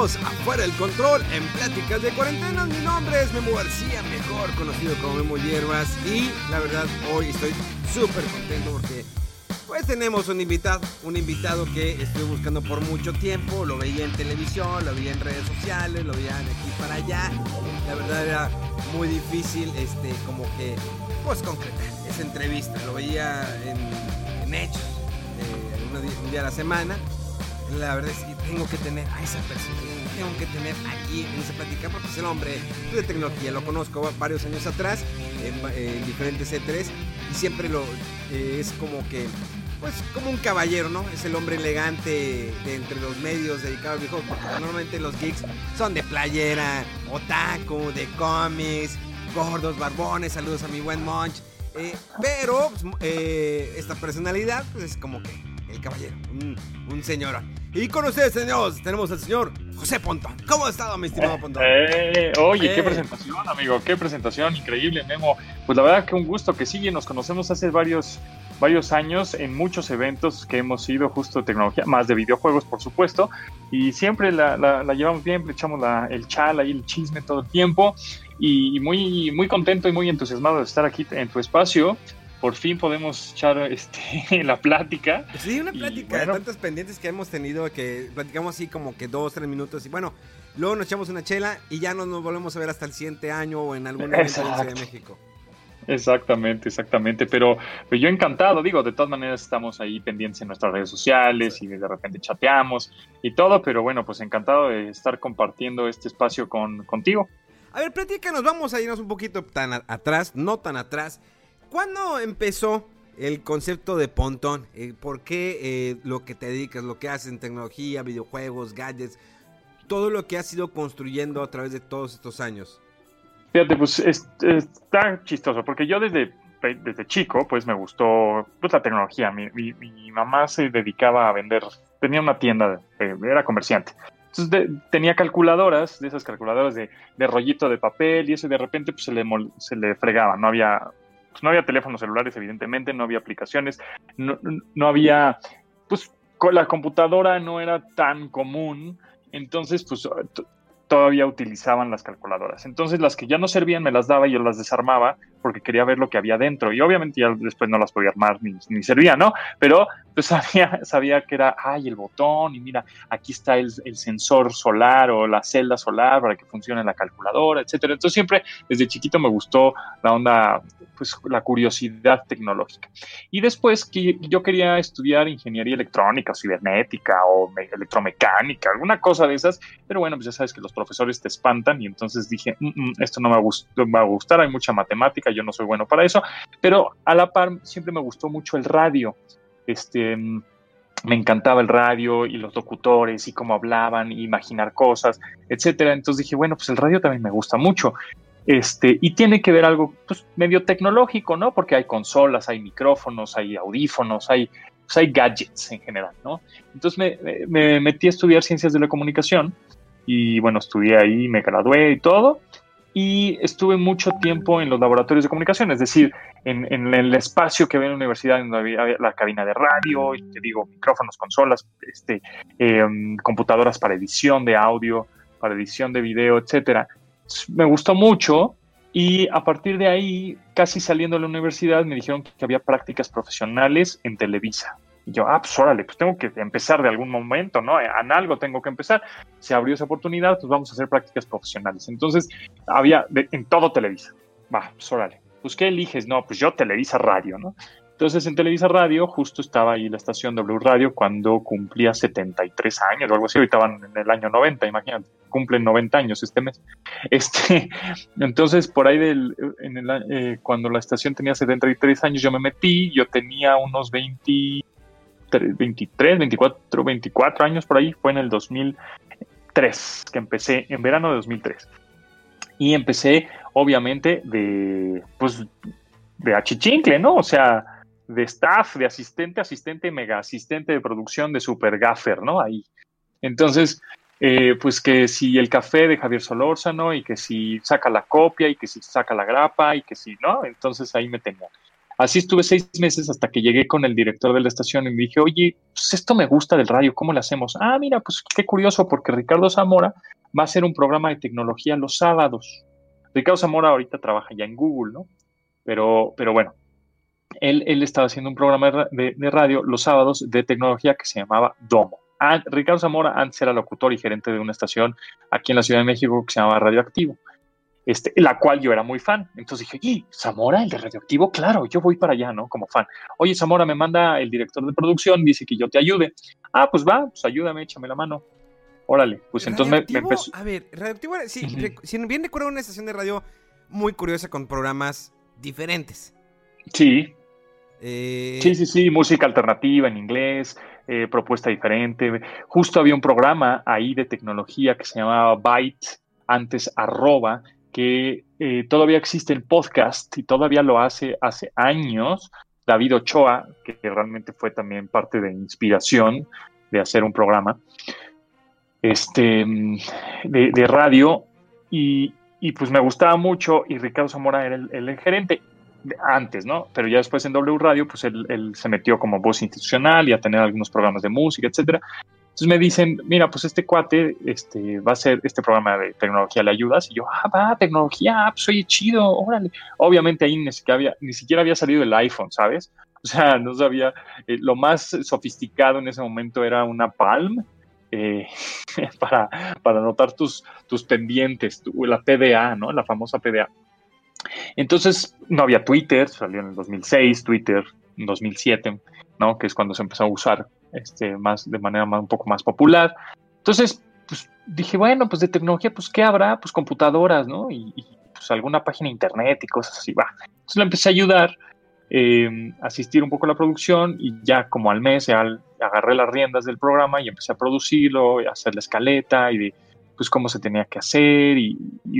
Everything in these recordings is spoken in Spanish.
Bienvenidos a Fuera del Control en Pláticas de Cuarentena. Mi nombre es Memo García, mejor conocido como Memo Hierbas. Y la verdad, hoy estoy súper contento porque pues tenemos un invitado, un invitado que estoy buscando por mucho tiempo. Lo veía en televisión, lo veía en redes sociales, lo veía de aquí para allá. La verdad era muy difícil, este, como que, pues concretar esa entrevista. Lo veía en, en hechos, eh, un día a la semana. La verdad es que tengo que tener a esa persona, tengo que tener aquí en esa plática porque es el hombre de tecnología. Lo conozco va- varios años atrás en, diferentes E3 y siempre lo eh, es como que, pues como un caballero, ¿no? Es el hombre elegante de entre los medios dedicados al videojuego porque normalmente los geeks son de playera, otaku, de cómics, gordos, barbones. Saludos a mi buen Monch. Eh, pero pues, eh, esta personalidad pues, es como que el caballero, un, un señor. Y con ustedes, señores, tenemos al señor José Pontón. ¿Cómo ha estado, mi estimado Pontón? Eh, oye, Eh. qué presentación, amigo, qué presentación increíble, Memo. Pues la verdad que un gusto que sigue, nos conocemos hace varios, varios años en muchos eventos que hemos ido justo de tecnología, más de videojuegos, por supuesto, y siempre la, la- la llevamos bien, le echamos la- el chal ahí, el chisme todo el tiempo, y muy, muy contento y muy entusiasmado de estar aquí en tu espacio. Por fin podemos echar este, la plática. Sí, una Y plática bueno. de tantas pendientes que hemos tenido que platicamos así como que dos, tres minutos y bueno, luego nos echamos una chela y ya no nos volvemos a ver hasta el siguiente año o en algún evento de de. México. Exactamente, exactamente. Pero, pero yo encantado, digo, de todas maneras estamos ahí pendientes en nuestras redes sociales y de repente chateamos y todo, pero bueno, pues encantado de estar compartiendo este espacio con, contigo. A ver, platícanos, vamos a irnos un poquito tan a- atrás, no tan atrás. ¿Cuándo empezó el concepto de Pontón? Eh, ¿Por qué eh, lo que te dedicas, lo que haces en tecnología, videojuegos, gadgets, todo lo que has ido construyendo a través de todos estos años? Fíjate, pues es- está chistoso, porque yo desde, desde chico, pues me gustó pues, la tecnología. Mi, mi- mamá se dedicaba a vender, tenía una tienda, era comerciante. Entonces tenía calculadoras, de esas calculadoras de, de rollito de papel y eso, de repente pues, se, le mol- se le fregaba. No había, pues, no había teléfonos celulares, evidentemente, no había aplicaciones, no, no había, pues la computadora no era tan común. Entonces, pues todavía utilizaban las calculadoras. Entonces las que ya no servían me las daba y yo las desarmaba porque quería ver lo que había dentro. Y obviamente ya después no las podía armar ni, ni servía, ¿no? Pero pues sabía, sabía que era, ay, el botón y mira, aquí está el, el sensor solar o la celda solar para que funcione la calculadora, etcétera. Entonces siempre desde chiquito me gustó la onda, pues la curiosidad tecnológica. Y después que yo quería estudiar ingeniería electrónica, cibernética o me- electromecánica, alguna cosa de esas, pero bueno, pues ya sabes que los profesores te espantan y entonces dije, "Mm, mm, esto no me va a gustar, hay mucha matemática, yo no soy bueno para eso, pero a la par siempre me gustó mucho el radio. Este, me encantaba el radio y los locutores y cómo hablaban, y imaginar cosas, etcétera. Entonces dije, bueno, pues el radio también me gusta mucho. Este, y tiene que ver algo pues, medio tecnológico, ¿no? Porque hay consolas, hay micrófonos, hay audífonos, hay, pues, hay gadgets en general, ¿no? Entonces me, me- me metí a estudiar ciencias de la comunicación y bueno, estudié ahí, me gradué y todo. Y estuve mucho tiempo en los laboratorios de comunicación, es decir, en, en el espacio que había en la universidad, había había la cabina de radio, y te digo, micrófonos, consolas, este, em, computadoras para edición de audio, para edición de video, etcétera. Me gustó mucho y a partir de ahí, casi saliendo de la universidad, me dijeron que había prácticas profesionales en Televisa. Y yo, ah, pues órale, pues tengo que empezar de algún momento, ¿no? En algo tengo que empezar. Se abrió esa oportunidad, pues vamos a hacer prácticas profesionales. Entonces, había de- en todo Televisa. Va, pues órale. Pues, ¿qué eliges? No, pues yo Televisa Radio, ¿no? Entonces en Televisa Radio justo estaba ahí la estación W Radio cuando cumplía 73 años o algo así, ahorita van en el año 90, imagínate, cumplen 90 años este mes. Este, entonces por ahí del, eh, cuando la estación tenía 73 años yo me metí, yo tenía unos 20, 23, 24, 24 años por ahí, fue en el 2003 que empecé, en verano de 2003. Y empecé obviamente de, pues, de achichincle, ¿no? O sea, de staff, de asistente, asistente, mega asistente de producción de Super Gaffer, ¿no? Ahí. Entonces, eh, pues que si el café de Javier Solórzano y que si saca la copia y que si saca la grapa y que si, ¿no? Entonces ahí me tenía. Así estuve seis meses hasta que llegué con el director de la estación y me dije, oye, pues esto me gusta del radio, ¿cómo le hacemos? Ah, mira, pues qué curioso, porque Ricardo Zamora va a hacer un programa de tecnología los sábados. Ricardo Zamora ahorita trabaja ya en Google, ¿no? Pero, pero bueno, él, estaba haciendo un programa de, radio los sábados de tecnología que se llamaba Domo. Ah, Ricardo Zamora antes era locutor y gerente de una estación aquí en la Ciudad de México que se llamaba Radioactivo, este, la cual yo era muy fan. Entonces dije, oye, Zamora, el de Radioactivo, claro, yo voy para allá, ¿no? Como fan. Oye, Zamora, me manda el director de producción, dice que yo te ayude. Ah, pues va, pues ayúdame, échame la mano. Órale, pues entonces me, empezó. A ver, Radioactivo, sí, si bien recuerdo una estación de radio muy curiosa con programas diferentes. Sí, eh, sí, sí, sí, música alternativa en inglés, eh, propuesta diferente. Justo había un programa ahí de tecnología que se llamaba Byte, antes arroba, que eh, todavía existe el podcast y todavía lo hace hace años. David Ochoa, que realmente fue también parte de inspiración de hacer un programa este, de, radio, y, pues me gustaba mucho y Ricardo Zamora era el gerente antes, ¿no? Pero ya después en W Radio, pues él, se metió como voz institucional y a tener algunos programas de música, etcétera. Entonces me dicen, mira, pues este cuate este, va a ser este programa de tecnología, ¿le ayudas? Y yo, ah, va, tecnología, ah, pues chido, órale. Obviamente ahí ni siquiera había, ni siquiera había salido el iPhone, ¿sabes? O sea, no sabía, eh, lo más sofisticado en ese momento era una Palm, eh, para, para anotar tus, tus pendientes, la PDA, ¿no? La famosa PDA. Entonces, no había Twitter, salió en el 2006, Twitter en 2007, ¿no? Que es cuando se empezó a usar este, más, de manera un poco más popular. Entonces, pues dije, bueno, pues de tecnología, pues ¿qué habrá? Pues computadoras, ¿no? Y, pues alguna página internet y cosas así, va. Entonces le empecé a ayudar, eh, asistir un poco a la producción y ya como al mes agarré las riendas del programa y empecé a producirlo, a hacer la escaleta y de pues cómo se tenía que hacer y,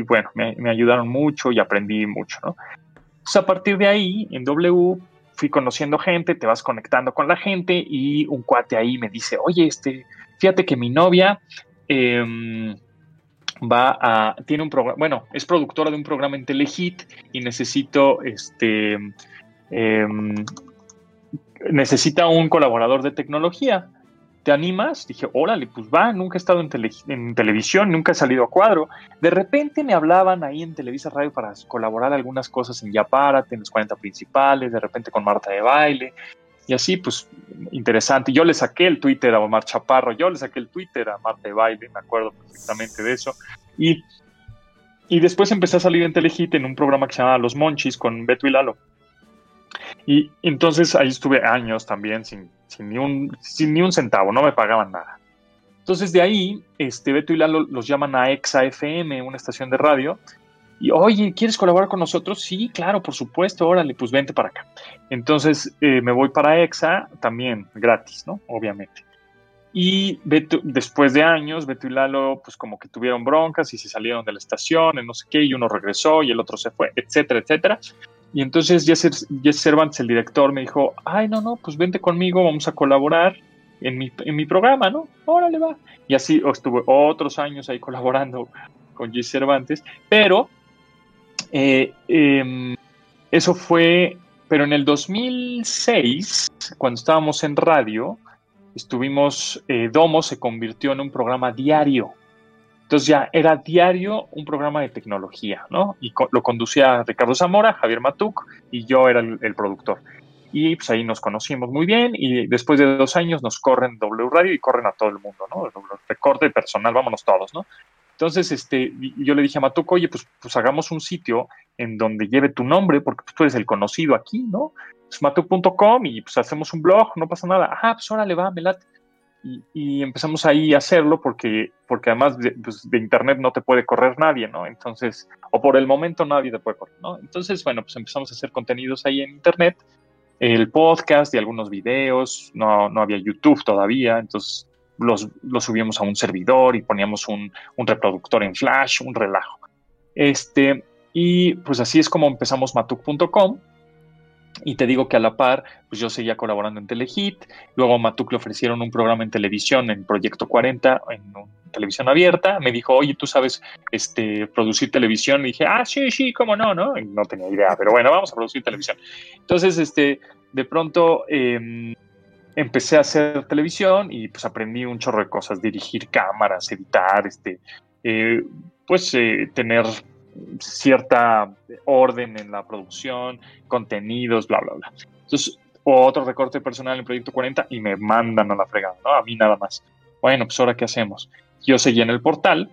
bueno, me, ayudaron mucho y aprendí mucho, ¿no? Entonces a partir de ahí, en W, fui conociendo gente, te vas conectando con la gente y un cuate ahí me dice, oye, este, fíjate que mi novia em, va a, tiene un programa, bueno, es productora de un programa en Telehit y necesito, este, em, necesita un colaborador de tecnología. ¿Te animas? Dije, órale, pues va, nunca he estado en, en, televisión, nunca he salido a cuadro. De repente me hablaban ahí en Televisa Radio para colaborar algunas cosas en Yapárate, en los 40 principales, de repente con Marta de Baile, y así, pues, interesante. Yo le saqué el Twitter a Omar Chaparro, yo le saqué el Twitter a Marta de Baile, me acuerdo perfectamente de eso. Y, y después empecé a salir en Telehit en un programa que se llamaba Los Monchis con Beto y Lalo. Y entonces ahí estuve años también sin, sin, ni, un, sin ni un centavo, no me pagaban nada. Entonces de ahí, este, Beto y Lalo los llaman a Exa FM, una estación de radio, y oye, ¿quieres colaborar con nosotros? Sí, claro, por supuesto, órale, pues vente para acá. Entonces eh, me voy para Exa, también gratis, ¿no? Obviamente. Y Beto, después de años, Beto y Lalo, pues como que tuvieron broncas y se salieron de la estación, no sé qué, y uno regresó y el otro se fue, etcétera, etcétera. Y entonces Jesse, Cervantes, el director, me dijo, ay, no, no, pues vente conmigo, vamos a colaborar en mi, en mi programa, ¿no? Órale, va. Y así estuve otros años ahí colaborando con Jesse Cervantes, pero eh, em, eso fue, pero en el 2006, cuando estábamos en radio, estuvimos, eh, Domo se convirtió en un programa diario entonces ya era diario un programa de tecnología, ¿no? Y lo conducía Ricardo Zamora, Javier Matuk y yo era el, productor. Y pues ahí nos conocimos muy bien y después de dos años nos corren W Radio y corren a todo el mundo, ¿no? Recorte personal, vámonos todos, ¿no? Entonces, este, yo le dije a Matuco, oye, pues, pues hagamos un sitio en donde lleve tu nombre, porque pues, tú eres el conocido aquí, ¿no? Pues matuc.com y pues hacemos un blog, no pasa nada. Ah, pues órale, va, me late. Y, empezamos ahí a hacerlo porque, porque además pues, de, internet no te puede correr nadie, ¿no? Entonces, o por el momento nadie te puede correr, ¿no? Entonces, bueno, pues empezamos a hacer contenidos ahí en internet, el podcast y algunos videos, no, no había YouTube todavía, entonces los, los, subíamos a un servidor y poníamos un, un, reproductor en Flash, un relajo. Este, y pues así es como empezamos matuk.com y te digo que a la par, pues yo seguía colaborando en Telehit. Luego a Matuk le ofrecieron un programa en televisión, en Proyecto 40, en televisión abierta. Me dijo, oye, ¿tú sabes este, producir televisión? Y dije, ah, sí, sí, cómo no, ¿no? Y no tenía idea, pero bueno, vamos a producir televisión. Entonces, este, de pronto em, empecé a hacer televisión y pues aprendí un chorro de cosas, dirigir cámaras, editar, este, eh, pues eh, tener cierta orden en la producción, contenidos, bla, bla, bla. Entonces, otro recorte personal en Proyecto 40 y me mandan a la fregada, ¿no? A mí nada más. Bueno, pues ahora qué hacemos. Yo seguí en el portal,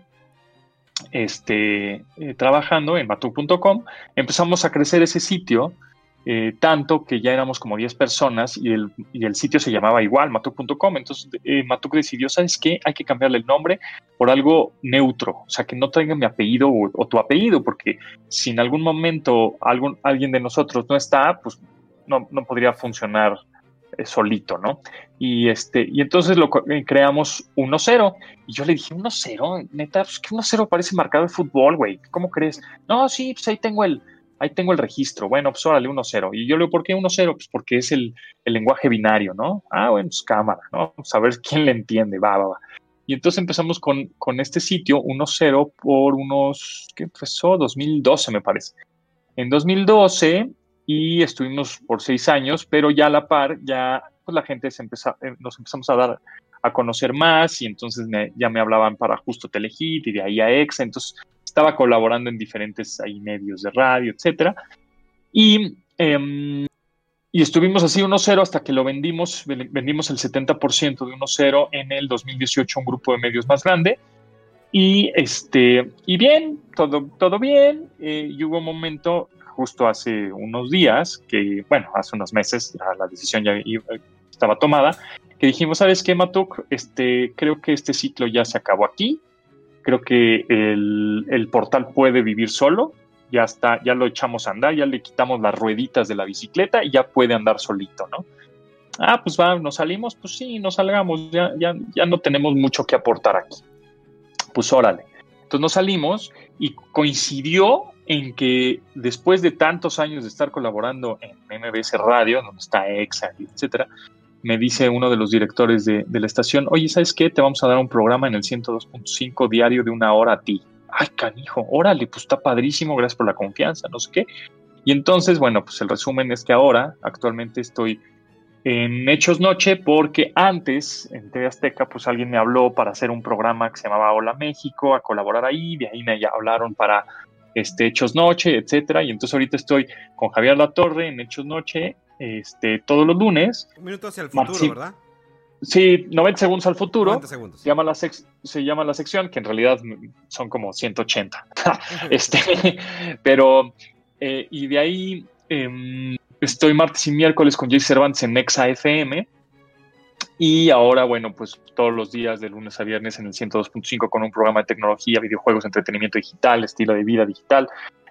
este, eh, trabajando en matu.com, empezamos a crecer ese sitio eh, tanto que ya éramos como 10 personas y el, y el sitio se llamaba igual, matuk.com. Entonces eh, Matuk decidió, ¿sabes qué? Hay que cambiarle el nombre por algo neutro, o sea, que no traiga mi apellido o, tu apellido, porque si en algún momento algún, alguien de nosotros no está, pues no, no podría funcionar eh, solito, ¿no? Y, este, y entonces lo creamos 1-0. Y yo le dije, 1-0, neta, pues que 1-0 parece marcado de fútbol, güey. ¿Cómo crees? No, sí, pues ahí tengo el ahí tengo el registro, bueno, pues órale, 1-0. Y yo le digo, ¿por qué 1-0? Pues porque es el, lenguaje binario, ¿no? Ah, bueno, pues cámara, ¿no? Vamos a ver quién le entiende, va, va, va. Y entonces empezamos con, con este sitio 1-0 por unos, ¿qué empezó? 2012 me parece. En 2012 y estuvimos por seis años, pero ya a la par, ya pues la gente se empezó, eh, nos empezamos a dar a conocer más y entonces ya me hablaban para justo Telehit y de ahí a Exa, entonces estaba colaborando en diferentes ahí, medios de radio, etcétera. Y, em, y estuvimos así 1-0 hasta que lo vendimos, vendimos el 70% de 1-0 en el 2018 un grupo de medios más grande. Y, este, y bien, todo, todo bien. Eh, y hubo un momento, justo hace unos días, que, bueno, hace unos meses, la decisión ya estaba tomada, que dijimos, ¿sabes qué, Matuk? Este, creo que este ciclo ya se acabó aquí creo que el, portal puede vivir solo, ya está, ya lo echamos a andar, ya le quitamos las rueditas de la bicicleta y ya puede andar solito, ¿no? Ah, pues va, nos salimos, pues sí, nos salgamos, ya, ya, ya no tenemos mucho que aportar aquí. Pues órale. Entonces nos salimos y coincidió en que después de tantos años de estar colaborando en MBS Radio, donde está EXA, etcétera, me dice uno de los directores de, la estación, oye, ¿sabes qué? Te vamos a dar un programa en el 102.5 diario de una hora a ti. Ay, canijo, órale, pues está padrísimo, gracias por la confianza, no sé qué. Y entonces, bueno, pues el resumen es que ahora, actualmente estoy en Hechos Noche porque antes, en TV Azteca, pues alguien me habló para hacer un programa que se llamaba Hola México, a colaborar ahí, de ahí me hablaron para este, Hechos Noche, etcétera, y entonces ahorita estoy con Javier Latorre en Hechos Noche este, todos los lunes. Un minuto hacia el futuro, ¿verdad? Sí, 90 segundos al futuro. 90 segundos. Se llama, la se llama la sección, que en realidad son como 180. este, pero, eh, y de ahí em, estoy martes y miércoles con Jay Cervantes en Nexa FM. Y ahora, bueno, pues todos los días de lunes a viernes en el 102.5 con un programa de tecnología, videojuegos, entretenimiento digital, estilo de vida digital,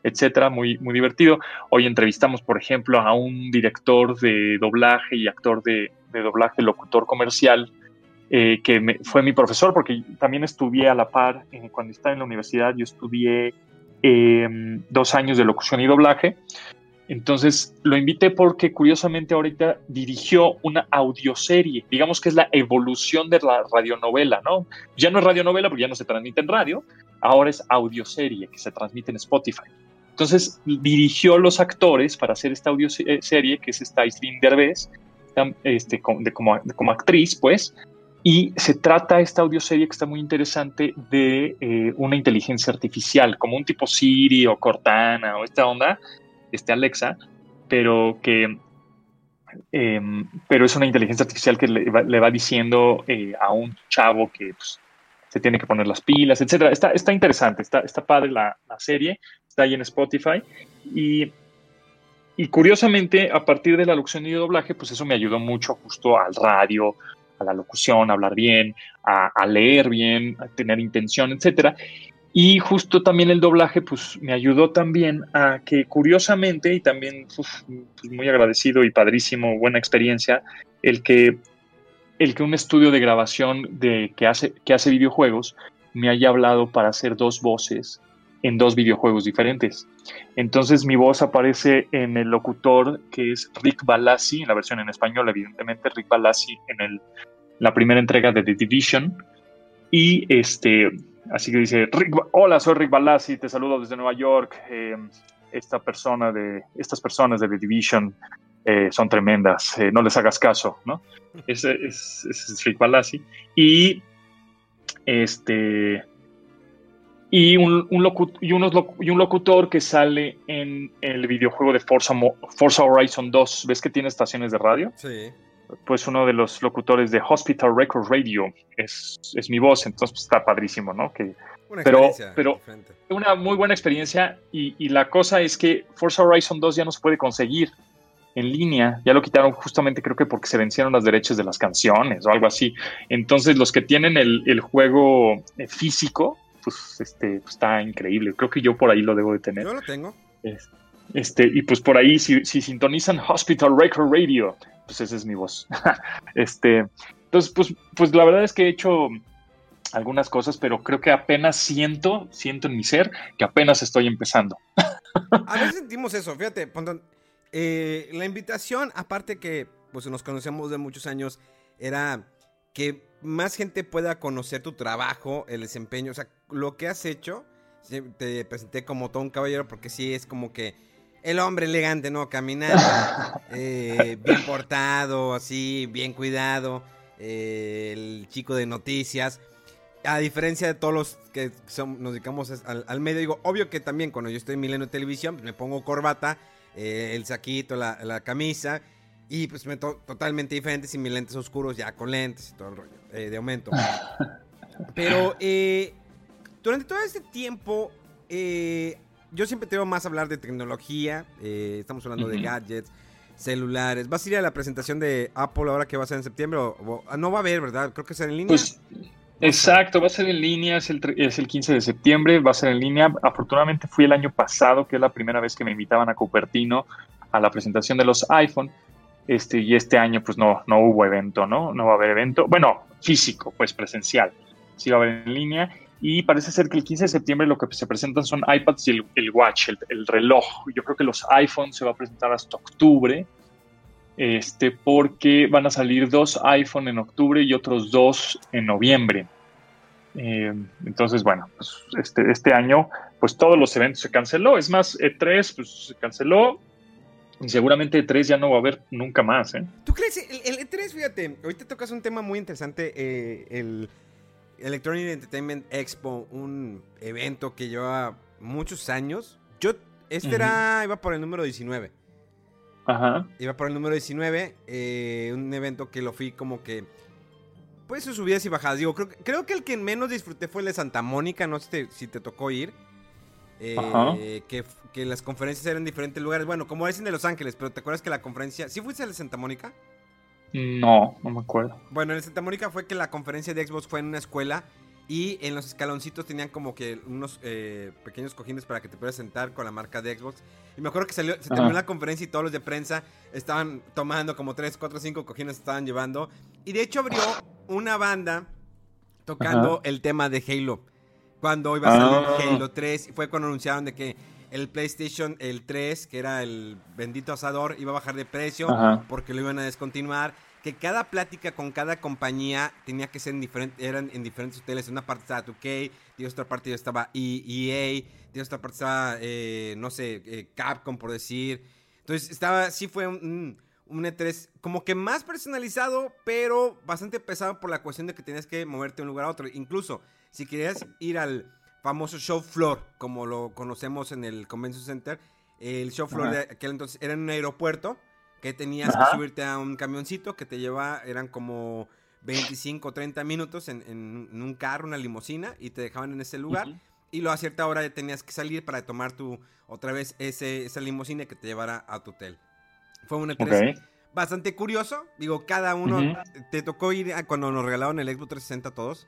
etcétera, muy, muy divertido. Hoy entrevistamos, por ejemplo, a un director de doblaje y actor de, doblaje, locutor comercial, eh, que fue mi profesor, porque también estudié a la par, eh, cuando estaba en la universidad, yo estudié em, dos años de locución y doblaje. Entonces lo invité porque curiosamente ahorita dirigió una audioserie, digamos que es la evolución de la radionovela, ¿no? Ya no es radionovela porque ya no se transmite en radio, ahora es audioserie que se transmite en Spotify. Entonces dirigió los actores para hacer esta audioserie, que es esta Aislinn Derbez, este, como, como, actriz, pues, y se trata esta audioserie que está muy interesante de eh, una inteligencia artificial, como un tipo Siri o Cortana o esta onda, este Alexa, pero que em, pero es una inteligencia artificial que le va, diciendo eh, a un chavo que pues, se tiene que poner las pilas, etcétera. Está, está interesante, está, está padre la, la serie, está ahí en Spotify. Y, y curiosamente, a partir de la locución y doblaje, pues eso me ayudó mucho justo al radio, a la locución, a hablar bien, a, leer bien, a tener intención, etcétera. Y justo también el doblaje, pues me ayudó también a que curiosamente, y también pues, muy agradecido y padrísimo, buena experiencia, el que, el que un estudio de grabación de, que, hace, que hace videojuegos me haya hablado para hacer dos voces en dos videojuegos diferentes. Entonces mi voz aparece en el locutor que es Rick Balassi, en la versión en español, evidentemente, Rick Balassi en el, la primera entrega de The Division. Y este, así que dice, Rick, hola, soy Rick Balassi, te saludo desde Nueva York. Eh, esta persona de, estas personas de The Division eh, son tremendas, eh, no les hagas caso, ¿no? Ese es, es Rick Balassi. Y este y un, un, locu y, unos y un locutor que sale en el videojuego de Forza, Forza Horizon 2. ¿Ves que tiene estaciones de radio? Sí. Pues uno de los locutores de Hospital Record Radio es, es mi voz, entonces pues, está padrísimo, ¿no? Que, Una pero experiencia pero diferente. una muy buena experiencia y, y, la cosa es que Forza Horizon 2 ya no se puede conseguir en línea, ya lo quitaron justamente creo que porque se vencieron los derechos de las canciones o algo así. Entonces los que tienen el, el juego eh, físico, pues este pues, está increíble. Creo que yo por ahí lo debo de tener. Yo lo tengo. Este, y pues por ahí, si, si sintonizan Hospital Record Radio, pues esa es mi voz. este, entonces, pues, pues la verdad es que he hecho algunas cosas, pero creo que apenas siento, siento en mi ser que apenas estoy empezando. A veces sentimos eso, fíjate, eh, la invitación, aparte que pues nos conocemos de muchos años, era que más gente pueda conocer tu trabajo, el desempeño, o sea, lo que has hecho. Te presenté como todo un caballero porque sí es como que el hombre elegante, ¿no? Caminando, eh, bien portado, así, bien cuidado, eh, el chico de noticias. A diferencia de todos los que son, nos dedicamos al, al, medio, digo, obvio que también cuando yo estoy en Milenio Televisión, me pongo corbata, eh, el saquito, la, la, camisa, y pues me to totalmente diferente sin mis lentes oscuros, ya con lentes y todo el rollo, de aumento. Pero eh, durante todo este tiempo, eh, yo siempre te veo más hablar de tecnología. Eh, estamos hablando uh -huh. de gadgets, celulares. ¿Vas a ir a la presentación de Apple ahora que va a ser en septiembre? O, o, no va a haber, ¿verdad? Creo que es en línea. Pues, exacto, va a ser en línea. Es el, es el 15 de septiembre. Va a ser en línea. Afortunadamente fui el año pasado, que es la primera vez que me invitaban a Cupertino a la presentación de los iPhone. Este, y este año, pues no, no hubo evento, ¿no? No va a haber evento. Bueno, físico, pues presencial. Sí va a haber en línea y parece ser que el 15 de septiembre lo que se presentan son iPads y el, el Watch, el, el, reloj. Yo creo que los iPhones se va a presentar hasta octubre, este, porque van a salir dos iPhone en octubre y otros dos en noviembre. Eh, entonces, bueno, pues este, este año, pues todos los eventos se canceló. Es más, E3 pues, se canceló. Y seguramente E3 ya no va a haber nunca más. ¿eh? ¿Tú crees? El, el E3, fíjate, ahorita tocas un tema muy interesante. Eh, el Electronic Entertainment Expo, un evento que lleva muchos años. Yo, este uh -huh. era, iba por el número 19. Ajá. Iba por el número 19, eh, un evento que lo fui como que, pues sus subidas y bajadas. Digo, creo, creo que el que menos disfruté fue el de Santa Mónica, no sé si te, si te tocó ir. Eh, que, que, las conferencias eran en diferentes lugares. Bueno, como es en de Los Ángeles, pero ¿te acuerdas que la conferencia... ¿Sí fuiste al de Santa Mónica? No, no me acuerdo. Bueno, en Santa Mónica fue que la conferencia de Xbox fue en una escuela y en los escaloncitos tenían como que unos eh, pequeños cojines para que te pudieras sentar con la marca de Xbox. Y me acuerdo que salió, se terminó Ajá. la conferencia y todos los de prensa estaban tomando como 3, 4, 5 cojines estaban llevando. Y de hecho abrió una banda tocando Ajá. el tema de Halo. Cuando iba a salir ah. Halo 3, fue cuando anunciaron de que el PlayStation, el 3, que era el bendito asador, iba a bajar de precio Ajá. porque lo iban a descontinuar que cada plática con cada compañía tenía que ser en diferentes, eran en diferentes hoteles. En una parte estaba 2K, de otra parte estaba EA, de otra parte estaba, eh, no sé, eh, Capcom, por decir. Entonces, estaba, sí fue un, un, E3 como que más personalizado, pero bastante pesado por la cuestión de que tenías que moverte de un lugar a otro. Incluso, si querías ir al famoso show floor, como lo conocemos en el Convention Center, el show floor Ajá. de aquel entonces era en un aeropuerto que tenías Ajá. que subirte a un camioncito que te lleva, eran como 25 o 30 minutos en, un carro, una limusina, y te dejaban en ese lugar. Y luego a cierta hora tenías que salir para tomar tu, otra vez ese, esa limusina que te llevara a tu hotel. Fue una okay. bastante curioso. Digo, cada uno, ¿te tocó ir cuando nos regalaron el Xbox 360 a todos?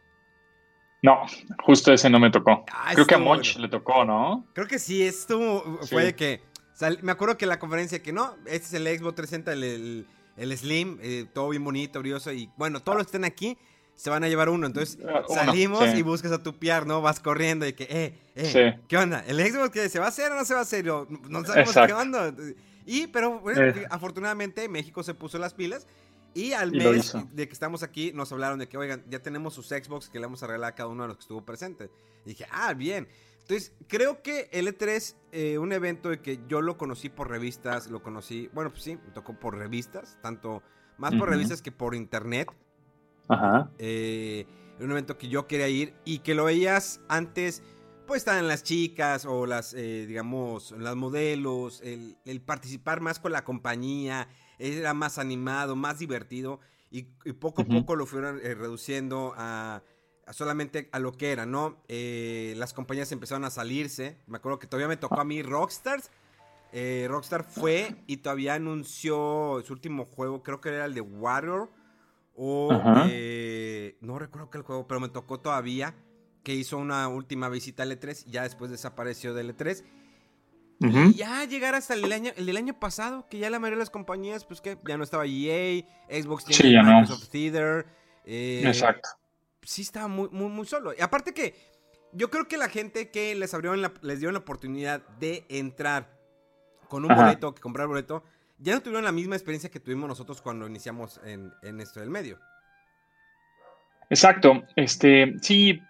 No, justo ese no me tocó. Ah, Creo que a Moch le tocó, ¿no? Creo que sí, esto fue que... me acuerdo que la conferencia que no, este es el Xbox 360, el, el, Slim, eh, todo bien bonito, brioso, y bueno, todos los que estén aquí se van a llevar uno. Entonces ah, salimos y buscas a tu PR, ¿no? Vas corriendo y que, eh, eh, ¿qué onda? ¿El Xbox que se va a hacer o no se va a hacer? No sabemos qué onda. Y, pero bueno, eh. afortunadamente México se puso las pilas y al mes de que estamos aquí, nos hablaron de que, oigan, ya tenemos sus Xbox que le vamos a regalar a cada uno de los que estuvo presente. Y dije, ah, bien. Entonces, creo que L3, eh, un evento de que yo lo conocí por revistas, lo conocí, bueno, pues sí, me tocó por revistas, tanto más por revistas que por internet. Ajá. Eh, un evento que yo quería ir y que lo veías antes, pues estaban las chicas o las, eh, digamos, las modelos, el, el participar más con la compañía, era más animado, más divertido y, poco a poco lo fueron eh, reduciendo a, solamente a lo que era, ¿no? Eh, las compañías empezaron a salirse. Me acuerdo que todavía me tocó a mí Rockstars. Eh, Rockstar fue y todavía anunció su último juego, creo que era el de Warrior. O no recuerdo qué el juego, pero me tocó todavía que hizo una última visita al E3 y ya después desapareció del E3. Y ya llegar hasta el año, el del año pasado, que ya la mayoría de las compañías, pues que ya no estaba EA, Xbox tiene Microsoft Theater. Eh, Exacto. Sí estaba muy, muy, muy solo. Y aparte que yo creo que la gente que les abrió les dio la oportunidad de entrar con un boleto, que comprar boleto, ya no tuvieron la misma experiencia que tuvimos nosotros cuando iniciamos en, en esto del medio. Exacto. Este, sí,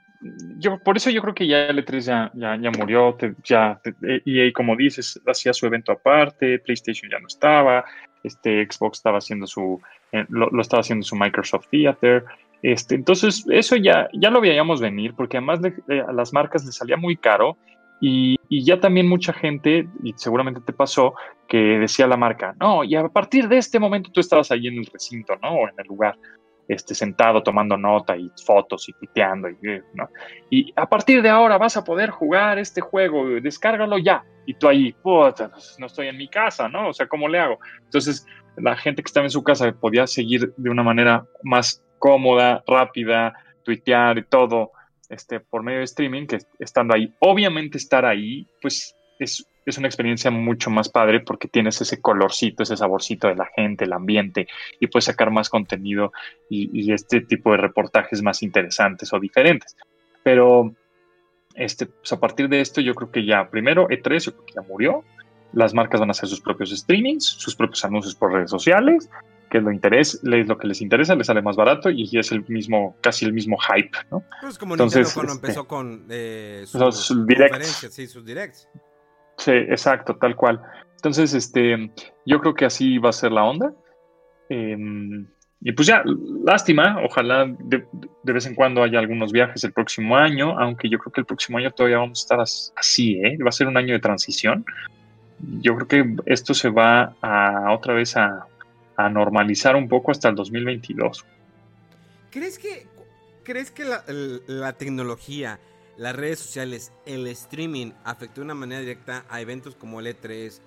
yo, por eso yo creo que ya el E3 ya, ya, ya murió, ya EA, e como dices, hacía su evento aparte, PlayStation ya no estaba, este, Xbox estaba haciendo su, eh, lo, estaba haciendo su Microsoft Theater, este, entonces eso ya, ya lo veíamos venir, porque además a las marcas les salía muy caro y, ya también mucha gente, y seguramente te pasó, que decía la marca, no, y a partir de este momento tú estabas ahí en el recinto, ¿no? O en el lugar este, sentado tomando nota y fotos y piteando. Y, ¿no? y a partir de ahora vas a poder jugar este juego, descárgalo ya. Y tú ahí, puta, no estoy en mi casa, ¿no? O sea, ¿cómo le hago? Entonces, la gente que estaba en su casa podía seguir de una manera más cómoda, rápida, tuitear y todo, este, por medio de streaming, que estando ahí. Obviamente estar ahí, pues es es una experiencia mucho más padre porque tienes ese colorcito, ese saborcito de la gente, el ambiente, y puedes sacar más contenido y, este tipo de reportajes más interesantes o diferentes. Pero este, pues a partir de esto, yo creo que ya, primero, E3, yo creo que ya murió. Las marcas van a hacer sus propios streamings, sus propios anuncios por redes sociales, que lo, interés, lo que les interesa, les sale más barato y es el mismo, casi el mismo hype, ¿no? Pues como Entonces, cuando este, empezó con eh, sus, directs. Sí, sus directs. Sí, exacto, tal cual. Entonces, este, yo creo que así va a ser la onda. Em, y pues ya, lástima, ojalá de, vez en cuando haya algunos viajes el próximo año, aunque yo creo que el próximo año todavía vamos a estar así, ¿eh? Va a ser un año de transición. Yo creo que esto se va a otra vez a, normalizar un poco hasta el 2022. ¿Crees que, crees que la, la tecnología las redes sociales, el streaming afectó de una manera directa a eventos como el E3,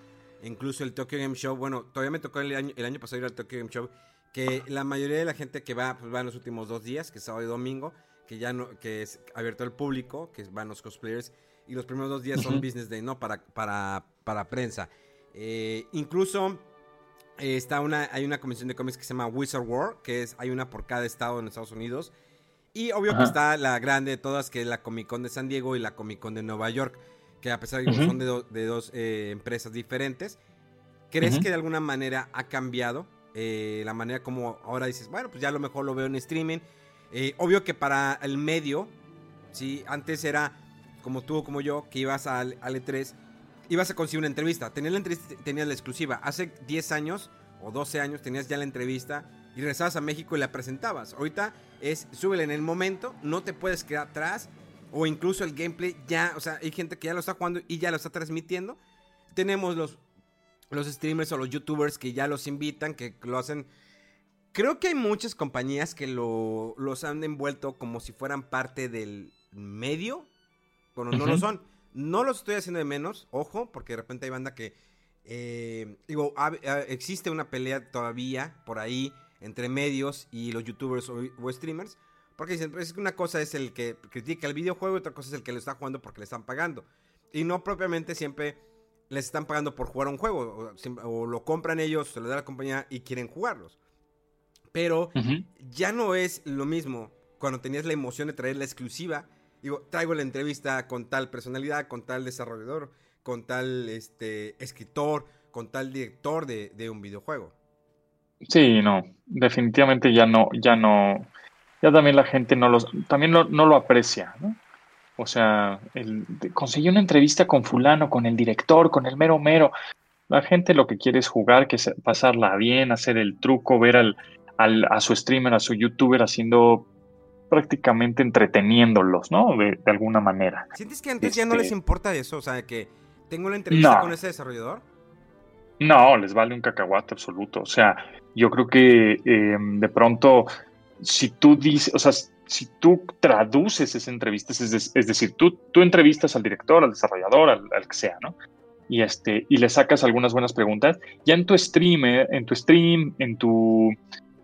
incluso el Tokyo Game Show. Bueno, todavía me tocó el año, el año pasado ir al Tokyo Game Show, que la mayoría de la gente que va, pues va en los últimos dos días, que es sábado y domingo, que ya no, que es abierto al público, que van los cosplayers, y los primeros dos días son business day, ¿no? Para, para, para prensa. Eh, incluso está una, hay una convención de cómics que se llama Wizard War, que es, hay una por cada estado en Estados Unidos. Y obvio que está la grande de todas, que es la Comic Con de San Diego y la Comic Con de Nueva York, que a pesar de que son de, dos eh, empresas diferentes, ¿crees que de alguna manera ha cambiado eh, la manera como ahora dices, bueno, pues ya a lo mejor lo veo en streaming? Eh, obvio que para el medio, ¿sí? Antes era como tú o como yo, que ibas al, al E3, ibas a conseguir una entrevista. Tenías la, entrevista, tenías la exclusiva. Hace 10 años o 12 años tenías ya la entrevista y regresabas a México y la presentabas. Ahorita es súbele en el momento, no te puedes quedar atrás. O incluso el gameplay ya, o sea, hay gente que ya lo está jugando y ya lo está transmitiendo. Tenemos los, los streamers o los youtubers que ya los invitan, que lo hacen creo que hay muchas compañías que lo, los han envuelto como si fueran parte del medio, pero no lo son. No los estoy haciendo de menos, ojo, porque de repente hay banda que, eh, digo, existe una pelea todavía por ahí entre medios y los youtubers o, streamers, porque dicen, pues, es que una cosa es el que critica el videojuego y otra cosa es el que lo está jugando porque le están pagando. Y no propiamente siempre les están pagando por jugar un juego, o, lo compran ellos, se lo da la compañía y quieren jugarlos. Pero ya no es lo mismo cuando tenías la emoción de traer la exclusiva digo, traigo la entrevista con tal personalidad, con tal desarrollador, con tal este, escritor, con tal director de, un videojuego. Sí, no, definitivamente ya no, ya no, ya también la gente no, los, también no, lo aprecia, ¿no? O sea, el, conseguí una entrevista con fulano, con el director, con el mero mero. La gente lo que quiere es jugar, que pasarla bien, hacer el truco, ver al, al, a su streamer, a su youtuber haciendo prácticamente entreteniéndolos, ¿no? De, alguna manera. ¿Sientes que antes ya no les este importa eso? O sea, que tengo la entrevista con ese desarrollador. No, les vale un cacahuate absoluto. O sea, yo creo que em, de pronto, si tú dices, o sea, si tú traduces esa entrevista, es, decir, tú, tú entrevistas al director, al desarrollador, al, al, que sea, ¿no? Y, este, y le sacas algunas buenas preguntas, ya en tu streamer, en tu stream, en tu,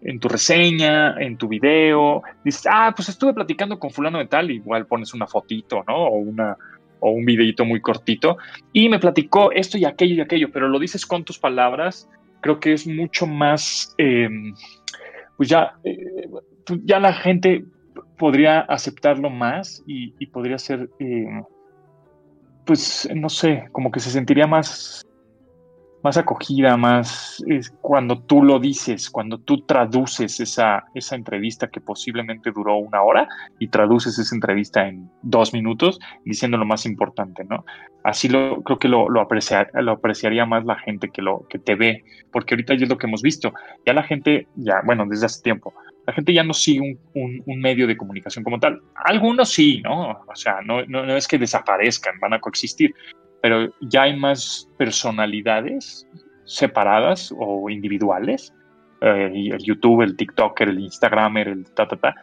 en tu reseña, en tu video, dices, ah, pues estuve platicando con fulano de tal, igual pones una fotito, ¿no? O, una, o un videito muy cortito, y me platicó esto y aquello y aquello, pero lo dices con tus palabras, creo que es mucho más, em, pues ya, eh, ya la gente podría aceptarlo más y, y podría ser, em, pues, no sé, como que se sentiría más más acogida, más cuando tú lo dices, cuando tú traduces esa, esa entrevista que posiblemente duró una hora y traduces esa entrevista en dos minutos diciendo lo más importante, ¿no? Así lo, creo que lo, lo, lo apreciaría más la gente que, lo, que te ve, porque ahorita ya es lo que hemos visto. Ya la gente, ya, bueno, desde hace tiempo, la gente ya no sigue un, un, medio de comunicación como tal. Algunos sí, ¿no? O sea, no, no, no es que desaparezcan, van a coexistir, pero ya hay más personalidades separadas o individuales, eh, el YouTube, el TikToker, el Instagramer, el ta, ta, ta,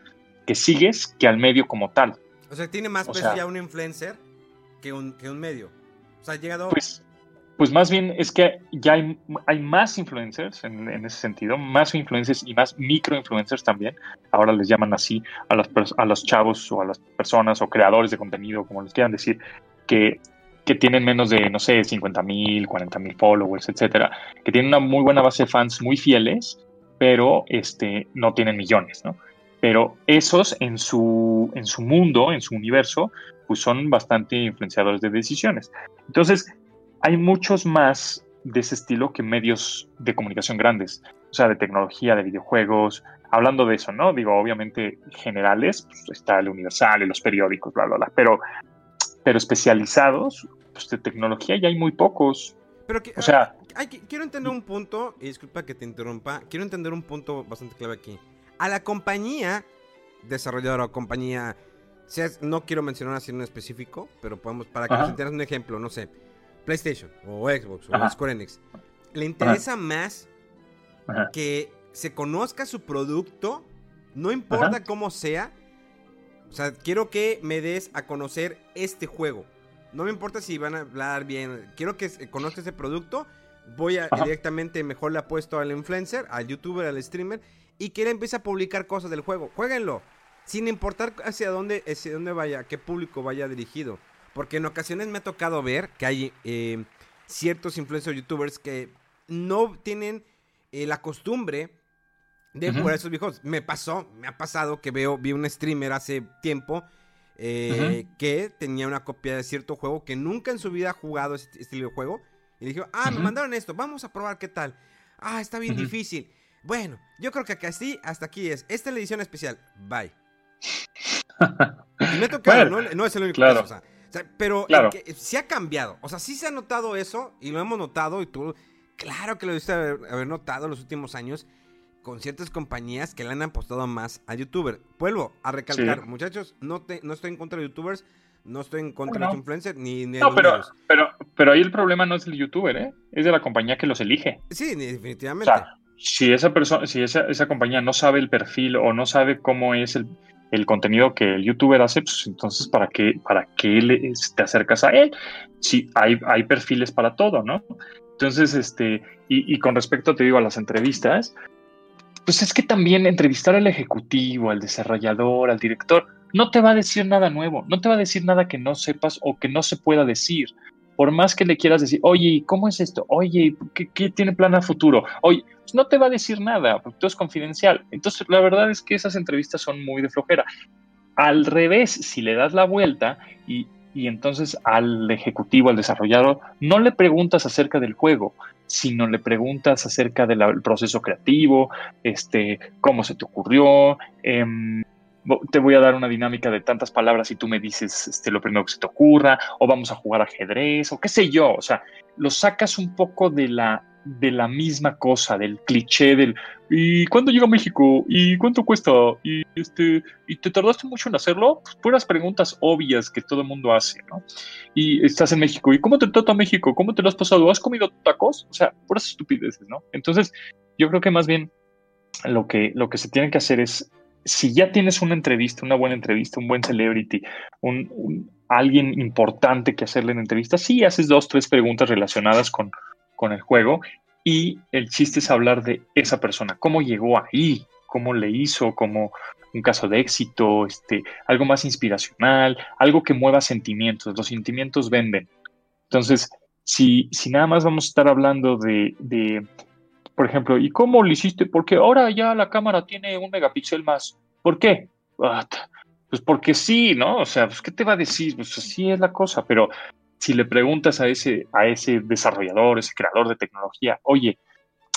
que sigues que al medio como tal. O sea, tiene más peso ya un influencer que un, que un medio. O sea, ha llegado... Pues, pues más bien es que ya hay, hay más influencers en, en, ese sentido, más influencers y más microinfluencers también. Ahora les llaman así a, las, a los chavos o a las personas o creadores de contenido, como les quieran decir, que que tienen menos de, no sé, 50 mil, 40 mil followers, etcétera, que tienen una muy buena base de fans muy fieles, pero este, no tienen millones, ¿no? Pero esos en su, en su mundo, en su universo, pues son bastante influenciadores de decisiones. Entonces, hay muchos más de ese estilo que medios de comunicación grandes, o sea, de tecnología, de videojuegos, hablando de eso, ¿no? Digo, obviamente generales, pues está el Universal y los periódicos, bla, bla, bla, pero pero especializados pues, de tecnología ya hay muy pocos. Pero que, o sea, quiero entender un punto, y disculpa que te interrumpa, quiero entender un punto bastante clave aquí. A la compañía desarrolladora o compañía, no quiero mencionar así en específico, pero podemos, para que nos entiendas un ejemplo, no sé, PlayStation o Xbox o Square Enix, le interesa más que se conozca su producto, no importa cómo sea, o sea, quiero que me des a conocer este juego. No me importa si van a hablar bien. Quiero que conozca ese producto. Voy a directamente, mejor le apuesto al influencer, al youtuber, al streamer. Y que él empiece a publicar cosas del juego. Jueguenlo. Sin importar hacia dónde, hacia dónde vaya, qué público vaya dirigido. Porque en ocasiones me ha tocado ver que hay eh, ciertos influencers youtubers que no tienen eh, la costumbre de jugar esos viejos. Me pasó, me ha pasado que veo, vi un streamer hace tiempo eh, que tenía una copia de cierto juego que nunca en su vida ha jugado este estilo de juego. Y dije, ah, me mandaron esto, vamos a probar qué tal. Ah, está bien difícil. Bueno, yo creo que así, hasta aquí es. Esta es la edición especial. Bye. y me no, no, es el único caso. O sea, pero se ha cambiado. O sea, sí se ha notado eso y lo hemos notado y tú, claro que lo debiste haber, haber notado en los últimos años con ciertas compañías que le han apostado más a youtuber. Vuelvo a recalcar, muchachos, no, te, no estoy en contra de youtubers, no estoy en contra de los influencers ni, de no, pero, pero, pero ahí el problema no es el youtuber, ¿eh? Es de la compañía que los elige. Sí, definitivamente. si esa persona, si esa, esa, compañía no sabe el perfil o no sabe cómo es el, el contenido que el youtuber hace, pues entonces ¿para qué, para qué le, te acercas a él? Si hay, hay perfiles para todo, ¿no? Entonces, este, y, y, con respecto, te digo, a las entrevistas, pues es que también entrevistar al ejecutivo, al desarrollador, al director, no te va a decir nada nuevo, no te va a decir nada que no sepas o que no se pueda decir. Por más que le quieras decir, oye, ¿cómo es esto? Oye, ¿qué, tiene plan a futuro? Oye, pues no te va a decir nada, porque todo es confidencial. Entonces, la verdad es que esas entrevistas son muy de flojera. Al revés, si le das la vuelta y, y entonces al ejecutivo, al desarrollador, no le preguntas acerca del juego, sino le preguntas acerca del proceso creativo, este, cómo se te ocurrió, eh, te voy a dar una dinámica de tantas palabras y tú me dices este, lo primero que se te ocurra, o vamos a jugar ajedrez, o qué sé yo, o sea, lo sacas un poco de la, de la misma cosa, del cliché del ¿y cuándo llega a México? ¿Y cuánto cuesta? ¿Y este y te tardaste mucho en hacerlo? Pues puras preguntas obvias que todo el mundo hace, ¿no? Y estás en México, ¿y cómo te trata México? ¿Cómo te lo has pasado? ¿Has comido tacos? O sea, puras estupideces, ¿no? Entonces, yo creo que más bien lo que, lo que se tiene que hacer es si ya tienes una entrevista, una buena entrevista, un buen celebrity, un, alguien importante que hacerle en entrevista, sí haces dos, tres preguntas relacionadas con, con el juego y el chiste es hablar de esa persona, cómo llegó ahí, cómo le hizo, como un caso de éxito, este, algo más inspiracional, algo que mueva sentimientos. Los sentimientos venden. Entonces, si, si nada más vamos a estar hablando de, de por ejemplo, ¿y cómo lo hiciste? Porque ahora ya la cámara tiene un megapíxel más. ¿Por qué? Pues porque sí, ¿no? O sea, pues, ¿qué te va a decir? Pues así es la cosa, pero si le preguntas a ese, a ese desarrollador, ese creador de tecnología, oye,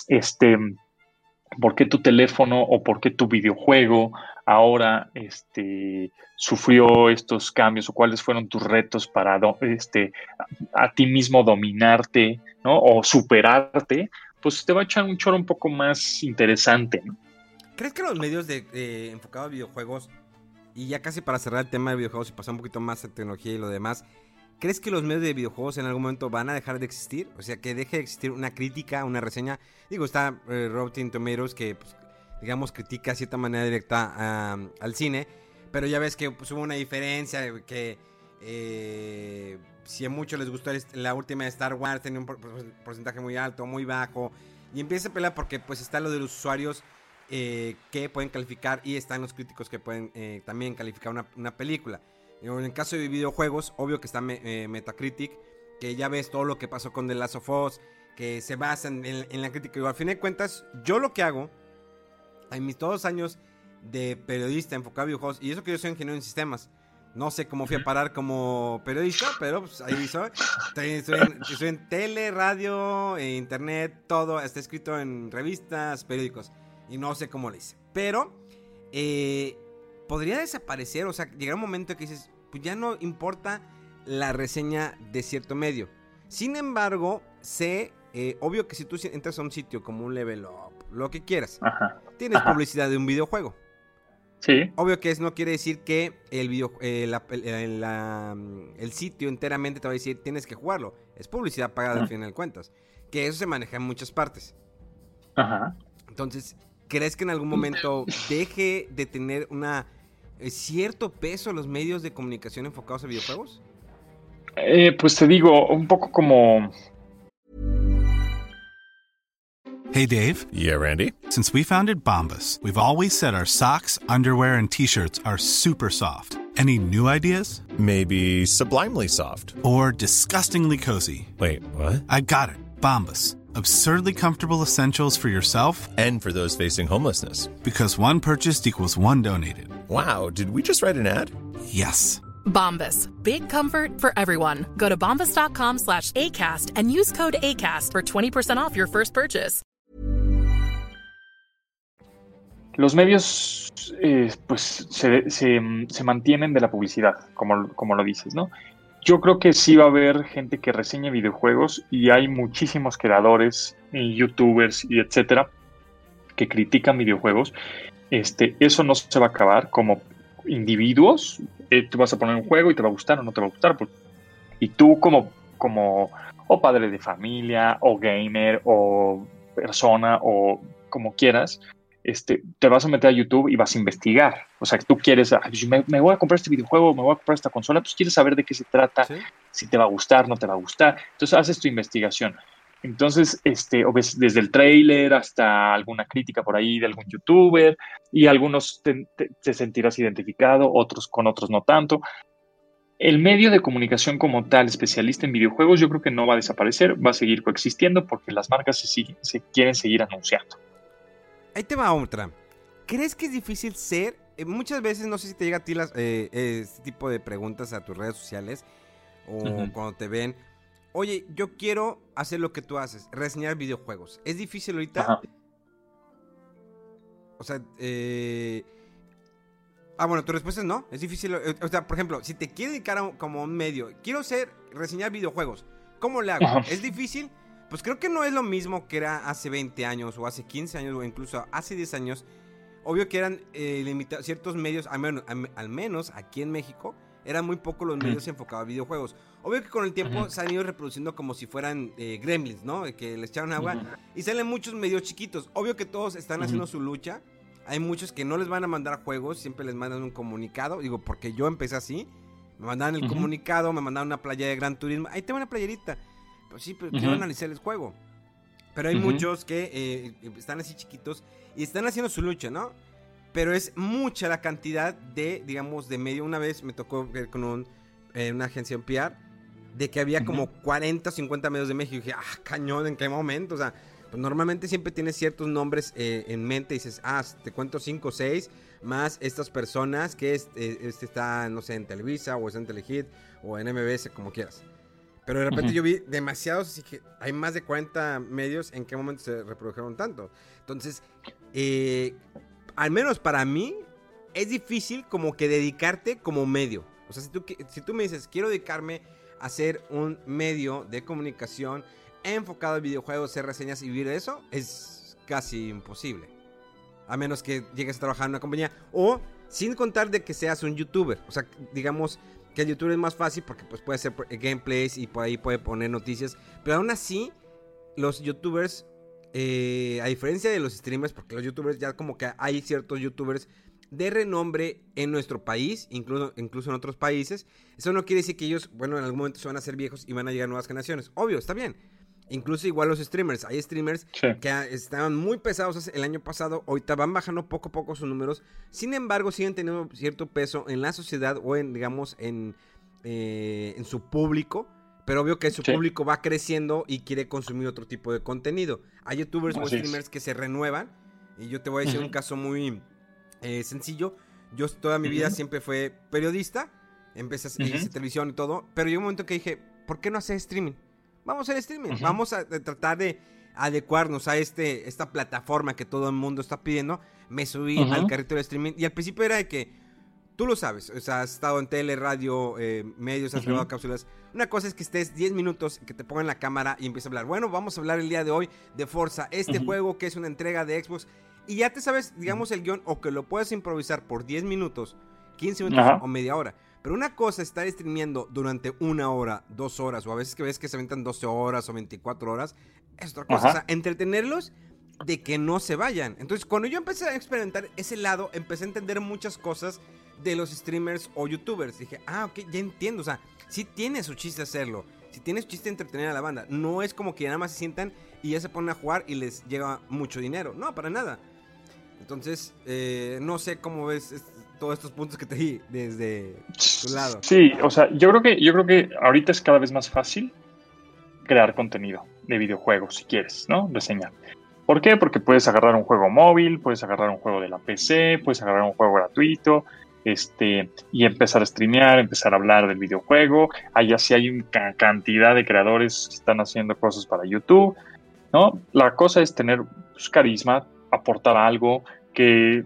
este, ¿por qué tu teléfono o por qué tu videojuego ahora este, sufrió estos cambios o cuáles fueron tus retos para este, a, ti mismo dominarte ¿no? o superarte? pues te va a echar un choro un poco más interesante. ¿no? ¿Crees que los medios enfocados a videojuegos, y ya casi para cerrar el tema de videojuegos y pasar un poquito más a tecnología y lo demás, ¿crees que los medios de videojuegos en algún momento van a dejar de existir? O sea, que deje de existir una crítica, una reseña. Digo, está eh, Rotten Tomatoes que, pues, digamos, critica de cierta manera directa al cine, pero ya ves que pues, hubo una diferencia, que... Eh, si a muchos les gustó la última de Star Wars, tenía un porcentaje muy alto, muy bajo. Y empieza a pelear porque pues está lo de los usuarios eh, que pueden calificar y están los críticos que pueden eh, también calificar una, película. En el caso de videojuegos, obvio que está eh, Metacritic, que ya ves todo lo que pasó con The Last of Us, que se basa en, la crítica. Y al fin de cuentas, yo lo que hago, en mis todos años de periodista enfocado a videojuegos, y eso que yo soy ingeniero en sistemas, no sé cómo fui a parar como periodista, pero pues ahí soy. Estoy, en, tele, radio, e internet, todo. Está escrito en revistas, periódicos. Y no sé cómo lo hice. Pero eh, podría desaparecer. O sea, llegar un momento que dices, pues ya no importa la reseña de cierto medio. Sin embargo, sé, eh, obvio que si tú entras a un sitio como un level up, lo que quieras, tienes publicidad de un videojuego. Sí. Obvio que eso no quiere decir que el, video, eh, eh, mm, el sitio enteramente te va a decir tienes que jugarlo. Es publicidad pagada al final de cuentas. Que eso se maneja en muchas partes. Ajá. Entonces, ¿crees que en algún momento deje de tener una cierto peso los medios de comunicación enfocados a videojuegos? Eh, pues te digo, un poco como Hey, Dave. Yeah, Randy. Since we founded Bombus, we've always said our socks, underwear, and t shirts are super soft. Any new ideas? Maybe sublimely soft. Or disgustingly cozy. Wait, what? I got it. Bombus. Absurdly comfortable essentials for yourself and for those facing homelessness. Because one purchased equals one donated. Wow, did we just write an ad? Yes. Bombas. Big comfort for everyone. Go to bombas.com slash ACAST and use code ACAST for 20% off your first purchase. Los medios, eh, pues, se, se, mantienen de la publicidad, como, como lo dices, ¿no? Yo creo que sí va a haber gente que reseñe videojuegos y hay muchísimos creadores, y youtubers y etcétera que critican videojuegos. Este, eso no se va a acabar como individuos. Eh, tú vas a poner un juego y te va a gustar o no te va a gustar. Pues, y tú como, como o padre de familia o gamer o persona o como quieras, este, te vas a meter a YouTube y vas a investigar. O sea, tú quieres, me, voy a comprar este videojuego, me voy a comprar esta consola, pues quieres saber de qué se trata, si te va a gustar, no te va a gustar. Entonces haces tu investigación. Entonces, este, o ves desde el trailer hasta alguna crítica por ahí de algún youtuber y algunos te, te sentirás identificado, otros con otros no tanto. El medio de comunicación como tal, especialista en videojuegos, yo creo que no va a desaparecer, va a seguir coexistiendo porque las marcas se, se quieren seguir anunciando. Ahí te va otra. ¿Crees que es difícil ser? Eh, muchas veces, no sé si te llega a ti las, eh, este tipo de preguntas a tus redes sociales o cuando te ven. Oye, yo quiero hacer lo que tú haces, reseñar videojuegos. ¿Es difícil ahorita? O sea, eh... Ah, bueno, tu respuesta es no. Es difícil. Eh, o sea, por ejemplo, si te quieres dedicar como un medio, quiero ser, reseñar videojuegos. ¿Cómo le hago? ¿Es difícil? Pues creo que no es lo mismo que era hace 20 años o hace 15 años o incluso hace 10 años. Obvio que eran eh, limitados ciertos medios, al menos, al menos, aquí en México, eran muy pocos los medios enfocados a videojuegos. Obvio que con el tiempo se han ido reproduciendo como si fueran eh, gremlins, ¿no? Que les echaron agua. Y salen muchos medios chiquitos. Obvio que todos están haciendo su lucha. Hay muchos que no les van a mandar juegos, siempre les mandan un comunicado. Digo, porque yo empecé así. Me mandaban el comunicado, me mandaban una playa de Gran Turismo. Ahí tengo una playerita. Pues sí, pero quiero analizar el juego. Pero hay muchos que eh, están así chiquitos y están haciendo su lucha, ¿no? Pero es mucha la cantidad de, digamos, de medio. Una vez me tocó ver con un, eh, una agencia en PR de que había como 40 o 50 medios de México. Y dije, ah, cañón, ¿en qué momento? O sea, pues normalmente siempre tienes ciertos nombres eh, en mente y dices, ah, te cuento 5 o 6, más estas personas que este, este, está, no sé, en Televisa o está en Telehit o en MBS, como quieras. Pero de repente yo vi demasiados, así que hay más de 40 medios, ¿en qué momento se reprodujeron tanto? Entonces, eh, al menos para mí, es difícil como que dedicarte como medio. O sea, si tú, si tú me dices, quiero dedicarme a ser un medio de comunicación enfocado en videojuegos, hacer reseñas y vivir de eso, es casi imposible. A menos que llegues a trabajar en una compañía. O sin contar de que seas un youtuber. O sea, digamos, que el YouTube es más fácil porque pues puede hacer gameplays y por ahí puede poner noticias. Pero aún así, los youtubers, eh, a diferencia de los streamers, porque los youtubers ya como que hay ciertos youtubers de renombre en nuestro país, incluso, incluso en otros países. Eso no quiere decir que ellos, bueno, en algún momento se van a hacer viejos y van a llegar nuevas generaciones. Obvio, está bien. Incluso igual los streamers. Hay streamers que estaban muy pesados el año pasado. Ahorita van bajando poco a poco sus números. Sin embargo, siguen teniendo cierto peso en la sociedad o en, digamos, en, eh, en su público. Pero obvio que su público va creciendo y quiere consumir otro tipo de contenido. Hay youtubers o streamers que se renuevan. Y yo te voy a decir un caso muy eh, sencillo. Yo toda mi vida siempre fue periodista. Empecé a hacer televisión y todo. Pero llegó un momento que dije, ¿por qué no hacer streaming? Vamos a hacer streaming. Vamos a, tratar de adecuarnos a este, esta plataforma que todo el mundo está pidiendo. Me subí al carrito de streaming y al principio era de que tú lo sabes, o sea, has estado en tele, radio, eh, medios, has grabado cápsulas. Una cosa es que estés 10 minutos, que te pongan la cámara y empieces a hablar. Bueno, vamos a hablar el día de hoy de Forza, este juego que es una entrega de Xbox. Y ya te sabes, digamos, el guion, o que lo puedes improvisar por 10 minutos, 15 minutos o media hora. Pero una cosa es estar streameando durante una hora, dos horas, o a veces que ves que se aventan 12 horas o 24 horas. Es otra cosa. O sea, entretenerlos de que no se vayan. Entonces, cuando yo empecé a experimentar ese lado, empecé a entender muchas cosas de los streamers o youtubers. Dije, ah, ok, ya entiendo. O sea, sí tiene su chiste hacerlo. Si tiene su chiste entretener a la banda. No es como que nada más se sientan y ya se ponen a jugar y les llega mucho dinero. No, para nada. Entonces, eh, no sé cómo ves todos estos puntos que te di desde tu lado. Sí, o sea, yo creo que, yo creo que ahorita es cada vez más fácil crear contenido de videojuegos, si quieres, ¿no? Reseñar. ¿Por qué? Porque puedes agarrar un juego móvil, puedes agarrar un juego de la PC, puedes agarrar un juego gratuito, este, y empezar a streamear, empezar a hablar del videojuego. Allá sí hay una cantidad de creadores que están haciendo cosas para YouTube, ¿no? La cosa es tener pues, carisma, aportar algo, que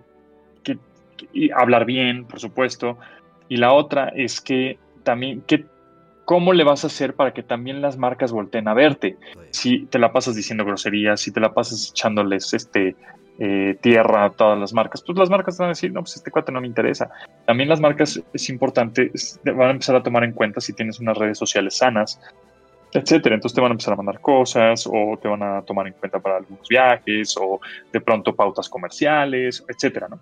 y hablar bien, por supuesto. Y la otra es que también, que, ¿cómo le vas a hacer para que también las marcas volteen a verte? Si te la pasas diciendo groserías, si te la pasas echándoles este, eh, tierra a todas las marcas, pues las marcas van a decir, no, pues este cuate no me interesa. También las marcas es importante, van a empezar a tomar en cuenta si tienes unas redes sociales sanas, etcétera. Entonces te van a empezar a mandar cosas o te van a tomar en cuenta para algunos viajes o de pronto pautas comerciales, etcétera, ¿no?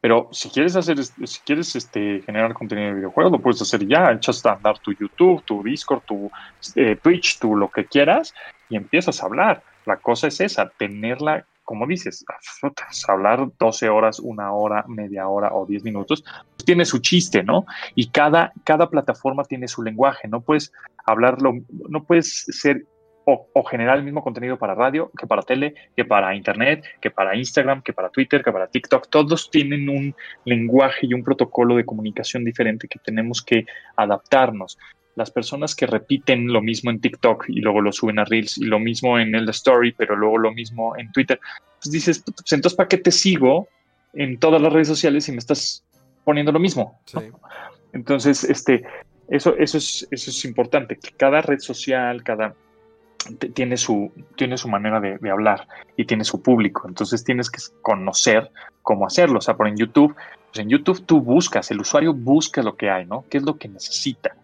Pero si quieres hacer, si quieres este, generar contenido de videojuegos, lo puedes hacer ya. Echas a andar tu YouTube, tu Discord, tu eh, Twitch, tu lo que quieras y empiezas a hablar. La cosa es esa, tenerla, como dices, hablar 12 horas, una hora, media hora o 10 minutos, pues tiene su chiste, ¿no? Y cada, cada plataforma tiene su lenguaje. No puedes hablarlo, no puedes ser o, generar el mismo contenido para radio, que para tele, que para internet, que para Instagram, que para Twitter, que para TikTok. Todos tienen un lenguaje y un protocolo de comunicación diferente que tenemos que adaptarnos. Las personas que repiten lo mismo en TikTok y luego lo suben a Reels y lo mismo en el Story, pero luego lo mismo en Twitter, pues dices, pues entonces ¿para qué te sigo en todas las redes sociales si me estás poniendo lo mismo? Entonces, este, eso, eso, es, eso es importante, que cada red social, cada tiene su, tiene su manera de, hablar y tiene su público. Entonces tienes que conocer cómo hacerlo. O sea, por en YouTube, pues en YouTube tú buscas, el usuario busca lo que hay, ¿no? ¿Qué es lo que necesita?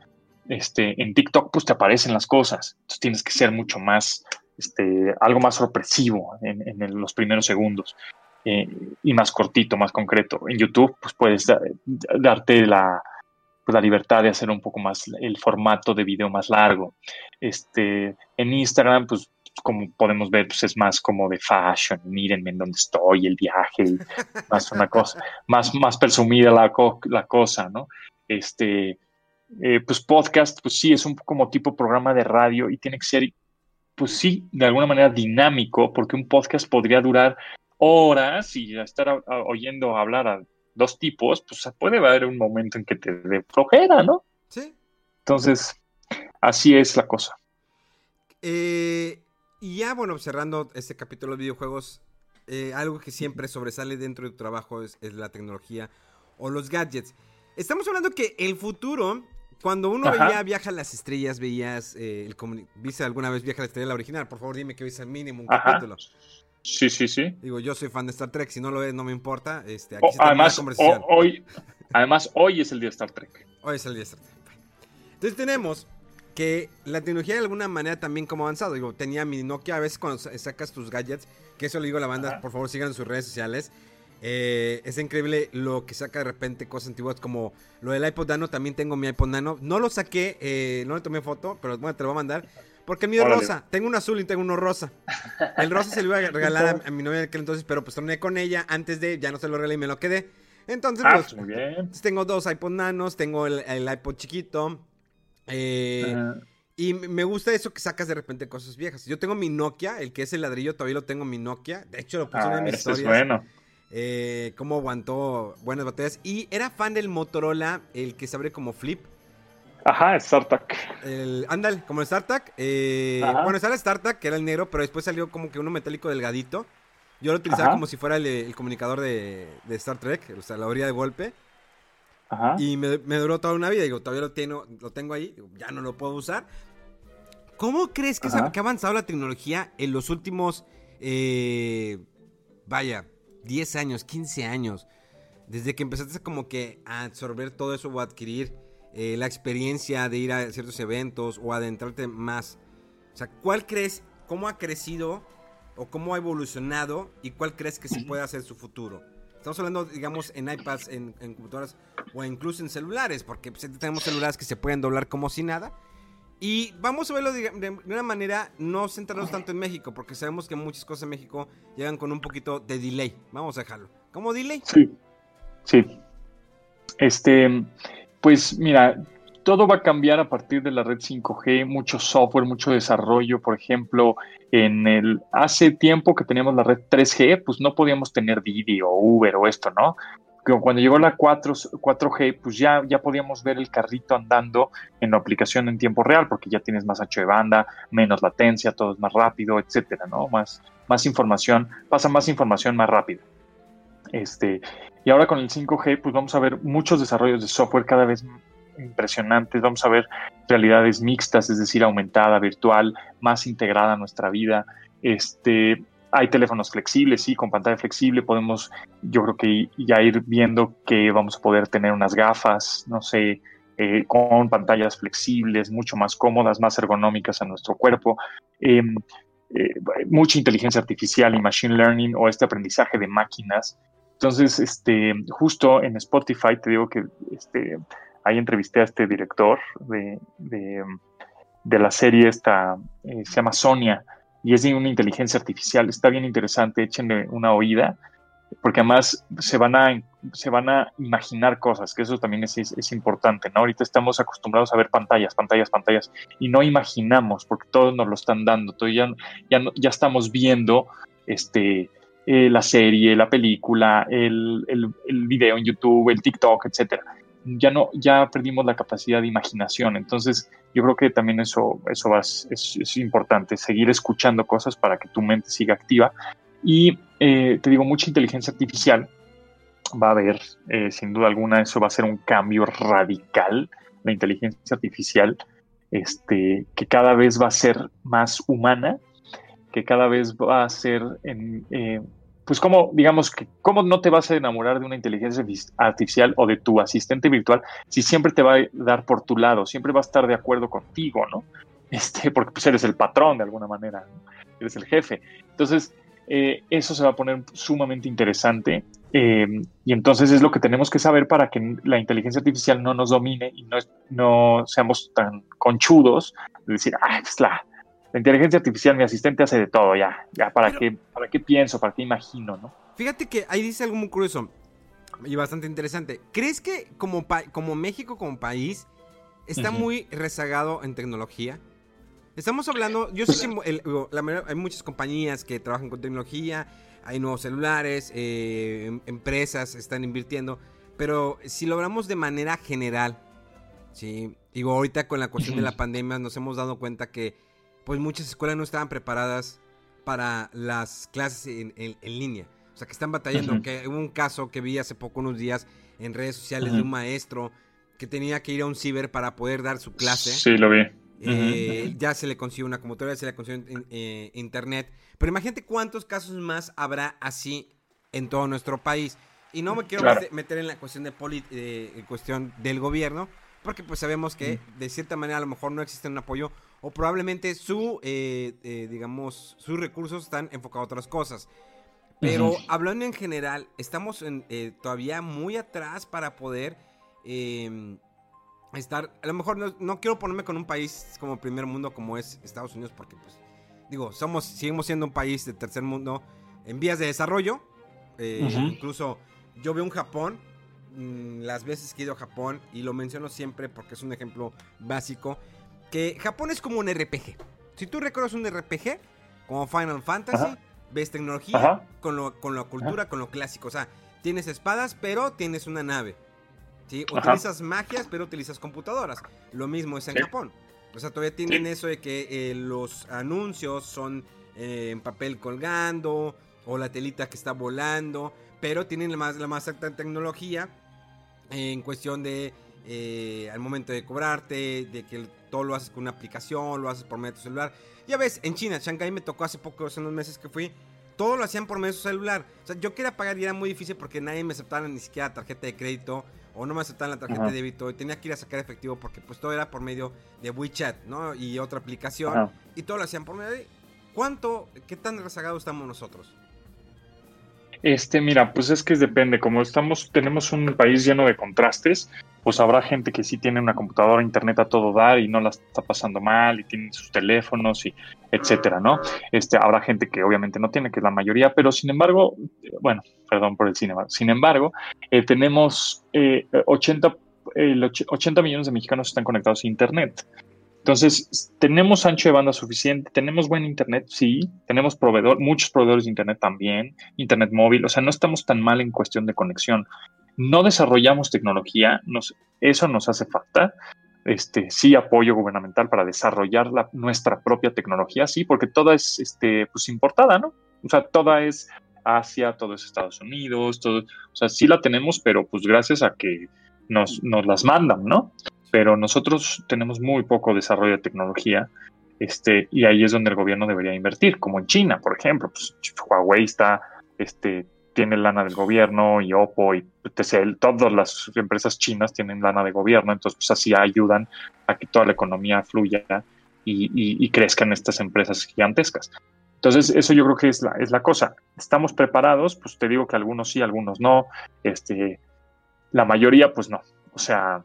Este, en TikTok, pues te aparecen las cosas. Entonces tienes que ser mucho más, este, algo más sorpresivo en, los primeros segundos. Eh, y más cortito, más concreto. En YouTube, pues puedes darte la, pues, la libertad de hacer un poco más el formato de video más largo. Este, en Instagram, pues como podemos ver, pues es más como de fashion, mírenme en dónde estoy, el viaje, más una cosa, más, más presumida la, la cosa, ¿no? Este, eh, pues podcast, pues sí, es un como tipo programa de radio y tiene que ser, pues sí, de alguna manera dinámico, porque un podcast podría durar horas y estar oyendo hablar a dos tipos, pues puede haber un momento en que te dé flojera, ¿no? Sí. Entonces, así es la cosa. Eh, y ya, bueno, cerrando este capítulo de videojuegos, eh, algo que siempre sobresale dentro de tu trabajo es, la tecnología o los gadgets. Estamos hablando que el futuro, cuando uno veía Viaja a las Estrellas, veías, eh, el ¿viste alguna vez Viaja a la Estrella la original? Por favor, dime que viste al mínimo un capítulo. Sí, sí, sí. Digo, yo soy fan de Star Trek, si no lo ves no me importa. Este, aquí además, hoy, además, hoy es el día de Star Trek. Hoy es el día de Star Trek. Entonces tenemos que la tecnología de alguna manera también como avanzado. Digo, tenía mi Nokia, a veces cuando sacas tus gadgets, que eso le digo a la banda, por favor sigan sus redes sociales. Eh, es increíble lo que saca de repente cosas antiguas como lo del iPod Nano. También tengo mi iPod Nano. No lo saqué, eh, no le tomé foto, pero bueno, te lo voy a mandar. Porque el mío es rosa. Tengo un azul y tengo uno rosa. El rosa se lo iba a regalar a, mi novia en aquel entonces, pero pues torné con ella antes de, ya no se lo regalé y me lo quedé. Entonces, ah, pues, muy bien. tengo dos iPod nanos, tengo el, iPod chiquito. Eh, y me gusta eso que sacas de repente cosas viejas. Yo tengo mi Nokia, el que es el ladrillo, todavía lo tengo mi Nokia. De hecho, lo puse en mis historias. Es bueno. Eh, cómo aguantó buenas baterías. Y era fan del Motorola, el que se abre como flip. Ajá, StarTAC. El, ándale, como el StarTAC. Eh, bueno, estaba el StarTAC, que era el negro, pero después salió como que uno metálico delgadito. Yo lo utilizaba como si fuera el, comunicador de, Star Trek, o sea, la orilla de golpe. Ajá. Y me, duró toda una vida. Digo, todavía lo tengo, lo tengo ahí, ya no lo puedo usar. ¿Cómo crees que, ha avanzado la tecnología en los últimos, eh, vaya, 10 años, 15 años? Desde que empezaste como que a absorber todo eso o a adquirir eh, la experiencia de ir a ciertos eventos o adentrarte más. O sea, ¿cuál crees, cómo ha crecido o cómo ha evolucionado y cuál crees que se puede hacer su futuro? Estamos hablando, digamos, en iPads, en, computadoras o incluso en celulares, porque pues, tenemos celulares que se pueden doblar como si nada. Y vamos a verlo de, de, una manera, no centrarnos tanto en México, porque sabemos que muchas cosas en México llegan con un poquito de delay. Vamos a dejarlo. ¿Cómo delay? Sí. Sí. Este, pues mira, todo va a cambiar a partir de la red 5G, mucho software, mucho desarrollo. Por ejemplo, en el hace tiempo que teníamos la red 3G, pues no podíamos tener Didi o Uber o esto, ¿no? Cuando llegó la 4, 4G, pues ya, ya podíamos ver el carrito andando en la aplicación en tiempo real, porque ya tienes más ancho de banda, menos latencia, todo es más rápido, etcétera, ¿no? Más, más información, pasa más información más rápido. Este, y ahora con el 5G, pues vamos a ver muchos desarrollos de software cada vez impresionantes, vamos a ver realidades mixtas, es decir, aumentada, virtual, más integrada a nuestra vida. Este, hay teléfonos flexibles, sí, con pantalla flexible podemos, yo creo que ya ir viendo que vamos a poder tener unas gafas, no sé, eh, con pantallas flexibles, mucho más cómodas, más ergonómicas a nuestro cuerpo. Em, eh, mucha inteligencia artificial y machine learning o este aprendizaje de máquinas. Entonces, este, justo en Spotify te digo que este, ahí entrevisté a este director de, de, la serie, esta, eh, se llama Sonia, y es de una inteligencia artificial. Está bien interesante, échenle una oída porque además se van a, se van a imaginar cosas, que eso también es, es, importante, ¿no? Ahorita estamos acostumbrados a ver pantallas, pantallas, pantallas, y no imaginamos, porque todos nos lo están dando, todo ya, ya, ya estamos viendo este, eh, la serie, la película, el, el, el, video en YouTube, el TikTok, etcétera. Ya no, ya perdimos la capacidad de imaginación. Entonces, yo creo que también eso, eso va, es, es importante, seguir escuchando cosas para que tu mente siga activa y eh, te digo, mucha inteligencia artificial va a haber, eh, sin duda alguna, eso va a ser un cambio radical, la inteligencia artificial, este, que cada vez va a ser más humana, que cada vez va a ser, en, eh, pues como, digamos, que cómo no te vas a enamorar de una inteligencia artificial o de tu asistente virtual si siempre te va a dar por tu lado, siempre va a estar de acuerdo contigo, ¿no? Este, porque pues eres el patrón de alguna manera, eres el jefe. Entonces, eh, eso se va a poner sumamente interesante. Eh, y entonces es lo que tenemos que saber para que la inteligencia artificial no nos domine y no, no seamos tan conchudos de decir, ah, es la, la, inteligencia artificial, mi asistente hace de todo, ya, ya, ¿para, qué, ¿para qué pienso? ¿Para qué imagino? ¿no? Fíjate que ahí dice algo muy curioso y bastante interesante. ¿Crees que como, como México, como país, está muy rezagado en tecnología? Estamos hablando, yo sé que hay muchas compañías que trabajan con tecnología, hay nuevos celulares, eh, em, empresas están invirtiendo, pero si lo hablamos de manera general, sí, digo, ahorita con la cuestión de la pandemia nos hemos dado cuenta que pues muchas escuelas no estaban preparadas para las clases en, línea. O sea, que están batallando. Que hubo un caso que vi hace poco, unos días, en redes sociales de un maestro que tenía que ir a un ciber para poder dar su clase. Sí, lo vi. Eh, ya se le consiguió una computadora, se le consiguió eh, internet. Pero imagínate cuántos casos más habrá así en todo nuestro país. Y no me quiero meter en la cuestión de cuestión del gobierno, porque pues sabemos que de cierta manera a lo mejor no existe un apoyo o probablemente su, eh, digamos, sus recursos están enfocados a otras cosas. Pero hablando en general, estamos todavía muy atrás para poder em, estar, a lo mejor no, quiero ponerme con un país como primer mundo como es Estados Unidos porque pues digo, somos, seguimos siendo un país de tercer mundo en vías de desarrollo. Eh, incluso yo veo un Japón, mm, las veces que he ido a Japón, y lo menciono siempre porque es un ejemplo básico, que Japón es como un RPG. Si tú recuerdas un RPG, como Final Fantasy, ves tecnología con, lo, con la cultura, con lo clásico. O sea, tienes espadas, pero tienes una nave. ¿sí? Utilizas magias, pero utilizas computadoras. Lo mismo es en Japón. O sea, todavía tienen eso de que eh, los anuncios son eh, en papel colgando o la telita que está volando, pero tienen la más, la más alta tecnología en cuestión de eh, al momento de cobrarte, de que todo lo haces con una aplicación, lo haces por medio de tu celular. Ya ves, en China, Shanghai me tocó hace poco, hace unos meses que fui, todo lo hacían por medio de su celular. O sea, yo quería pagar y era muy difícil porque nadie me aceptaba ni siquiera tarjeta de crédito o no me aceptaban la tarjeta de débito y tenía que ir a sacar efectivo porque pues todo era por medio de WeChat, ¿no? Y otra aplicación y todo lo hacían por medio de... ¿Cuánto, qué tan rezagados estamos nosotros? Este, mira, pues es que depende, como estamos, tenemos un país lleno de contrastes, pues habrá gente que sí tiene una computadora, internet a todo dar y no la está pasando mal y tiene sus teléfonos y etcétera, ¿no? Este, habrá gente que obviamente no tiene, que es la mayoría, pero sin embargo, bueno, perdón por el cine, sin embargo, eh, tenemos 80, eh, 80 millones de mexicanos están conectados a internet. Entonces, tenemos ancho de banda suficiente, tenemos buen internet, sí, tenemos proveedor, muchos proveedores de internet también, internet móvil, o sea, no estamos tan mal en cuestión de conexión. No desarrollamos tecnología, nos, eso nos hace falta. Este, sí, apoyo gubernamental para desarrollar la, nuestra propia tecnología, sí, porque toda es este, pues, importada, ¿no? O sea, toda es Asia, todo es Estados Unidos, todo, o sea, sí la tenemos, pero pues gracias a que nos, nos las mandan, ¿no? pero nosotros tenemos muy poco desarrollo de tecnología este, y ahí es donde el gobierno debería invertir, como en China, por ejemplo. Pues, Huawei está este, tiene lana del gobierno y Oppo y TCL, todas las empresas chinas tienen lana de gobierno, entonces pues así ayudan a que toda la economía fluya y, crezcan estas empresas gigantescas. Entonces, eso yo creo que es la, es la cosa. ¿Estamos preparados? Pues te digo que algunos sí, algunos no. Este, la mayoría, pues no. O sea,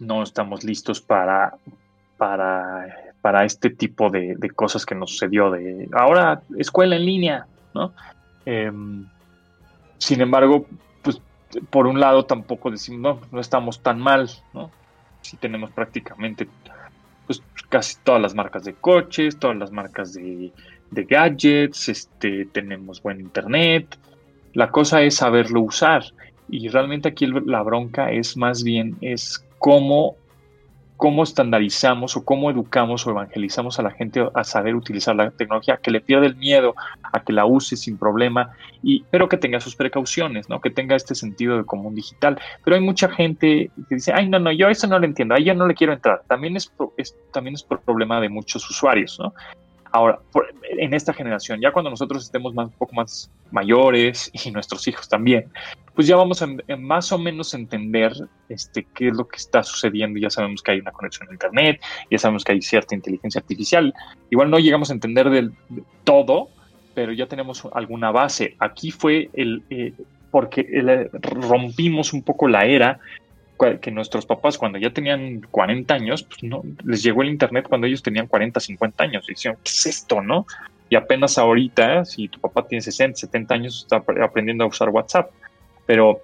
no estamos listos para, para, para este tipo de, cosas que nos sucedió. De ahora, escuela en línea, ¿no? Em, sin embargo, pues por un lado tampoco decimos, no, no estamos tan mal, ¿no? Si tenemos prácticamente pues casi todas las marcas de coches, todas las marcas de, gadgets, este, tenemos buen internet. La cosa es saberlo usar. Y realmente aquí la bronca es más bien es cómo cómo estandarizamos o cómo educamos o evangelizamos a la gente a saber utilizar la tecnología, que le pierda el miedo a que la use sin problema, y, pero que tenga sus precauciones, ¿no? que tenga este sentido de común digital. Pero hay mucha gente que dice, ay, no, no, yo eso no lo entiendo, ahí yo no le quiero entrar. También es, es, también es problema de muchos usuarios. ¿no? Ahora, en esta generación, ya cuando nosotros estemos más, un poco más mayores y nuestros hijos también, pues ya vamos a, más o menos entender este, qué es lo que está sucediendo. Ya sabemos que hay una conexión a Internet, ya sabemos que hay cierta inteligencia artificial. Igual no llegamos a entender del todo, pero ya tenemos alguna base. Aquí fue el, eh, porque rompimos un poco la era que nuestros papás cuando ya tenían 40 años, pues no, les llegó el Internet cuando ellos tenían 40, 50 años. Y ¿qué es esto, no? Y apenas ahorita, si tu papá tiene 60, 70 años, está aprendiendo a usar WhatsApp. Pero,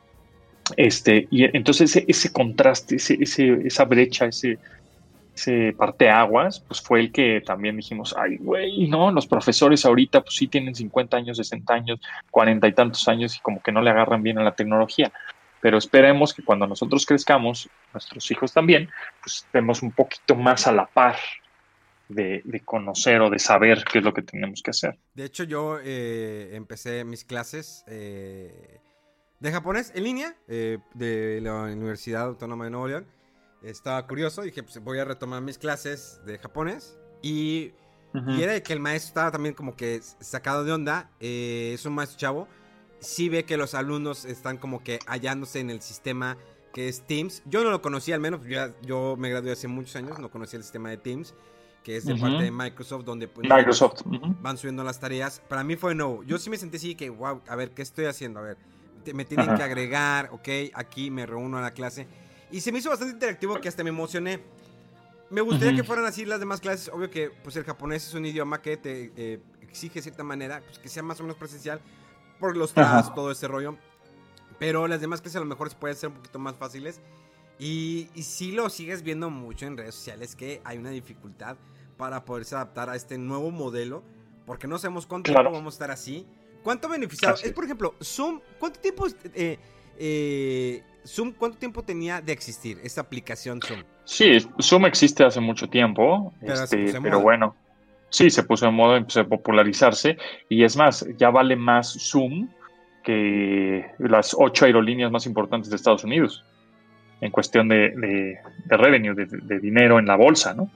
este, y entonces ese, contraste, ese, esa brecha, ese, ese parteaguas, pues fue el que también dijimos, ay, güey, no, los profesores ahorita, pues sí tienen 50 años, 60 años, 40 y tantos años y como que no le agarran bien a la tecnología pero esperemos que cuando nosotros crezcamos, nuestros hijos también, pues estemos un poquito más a la par de, conocer o de saber qué es lo que tenemos que hacer. De hecho, yo eh, empecé mis clases eh, de japonés en línea eh, de la Universidad Autónoma de Nuevo León. Estaba curioso, dije, pues voy a retomar mis clases de japonés y, y era que el maestro estaba también como que sacado de onda. es un maestro chavo sí ve que los alumnos están como que hallándose en el sistema que es Teams. Yo no lo conocía, al menos yo me gradué hace muchos años, no conocía el sistema de Teams, que es de parte de Microsoft, donde pues, Microsoft. van subiendo las tareas. Para mí fue nuevo. Yo sí me sentí así que, wow, a ver, ¿qué estoy haciendo? A ver, me tienen que agregar, ok, aquí me reúno a la clase. Y se me hizo bastante interactivo que hasta me emocioné. Me gustaría que fueran así las demás clases. Obvio que pues el japonés es un idioma que te eh, exige de cierta manera, pues que sea más o menos presencial por los tras, todo ese rollo. Pero las demás clases a lo mejor pueden ser un poquito más fáciles. Y, y sí lo sigues viendo mucho en redes sociales que hay una dificultad para poderse adaptar a este nuevo modelo. Porque no sabemos cuánto tiempo vamos a estar así. ¿Cuánto beneficiado? Es, por ejemplo, Zoom, ¿cuánto tiempo eh, eh, Zoom, ¿cuánto tiempo tenía de existir esta aplicación Zoom? Sí, Zoom existe hace mucho tiempo, pero, este, pero bueno, Sí, se puso en moda, empezó a popularizarse y es más, ya vale más Zoom que las ocho aerolíneas más importantes de Estados Unidos en cuestión de, de, revenue, de, dinero en la bolsa, ¿no?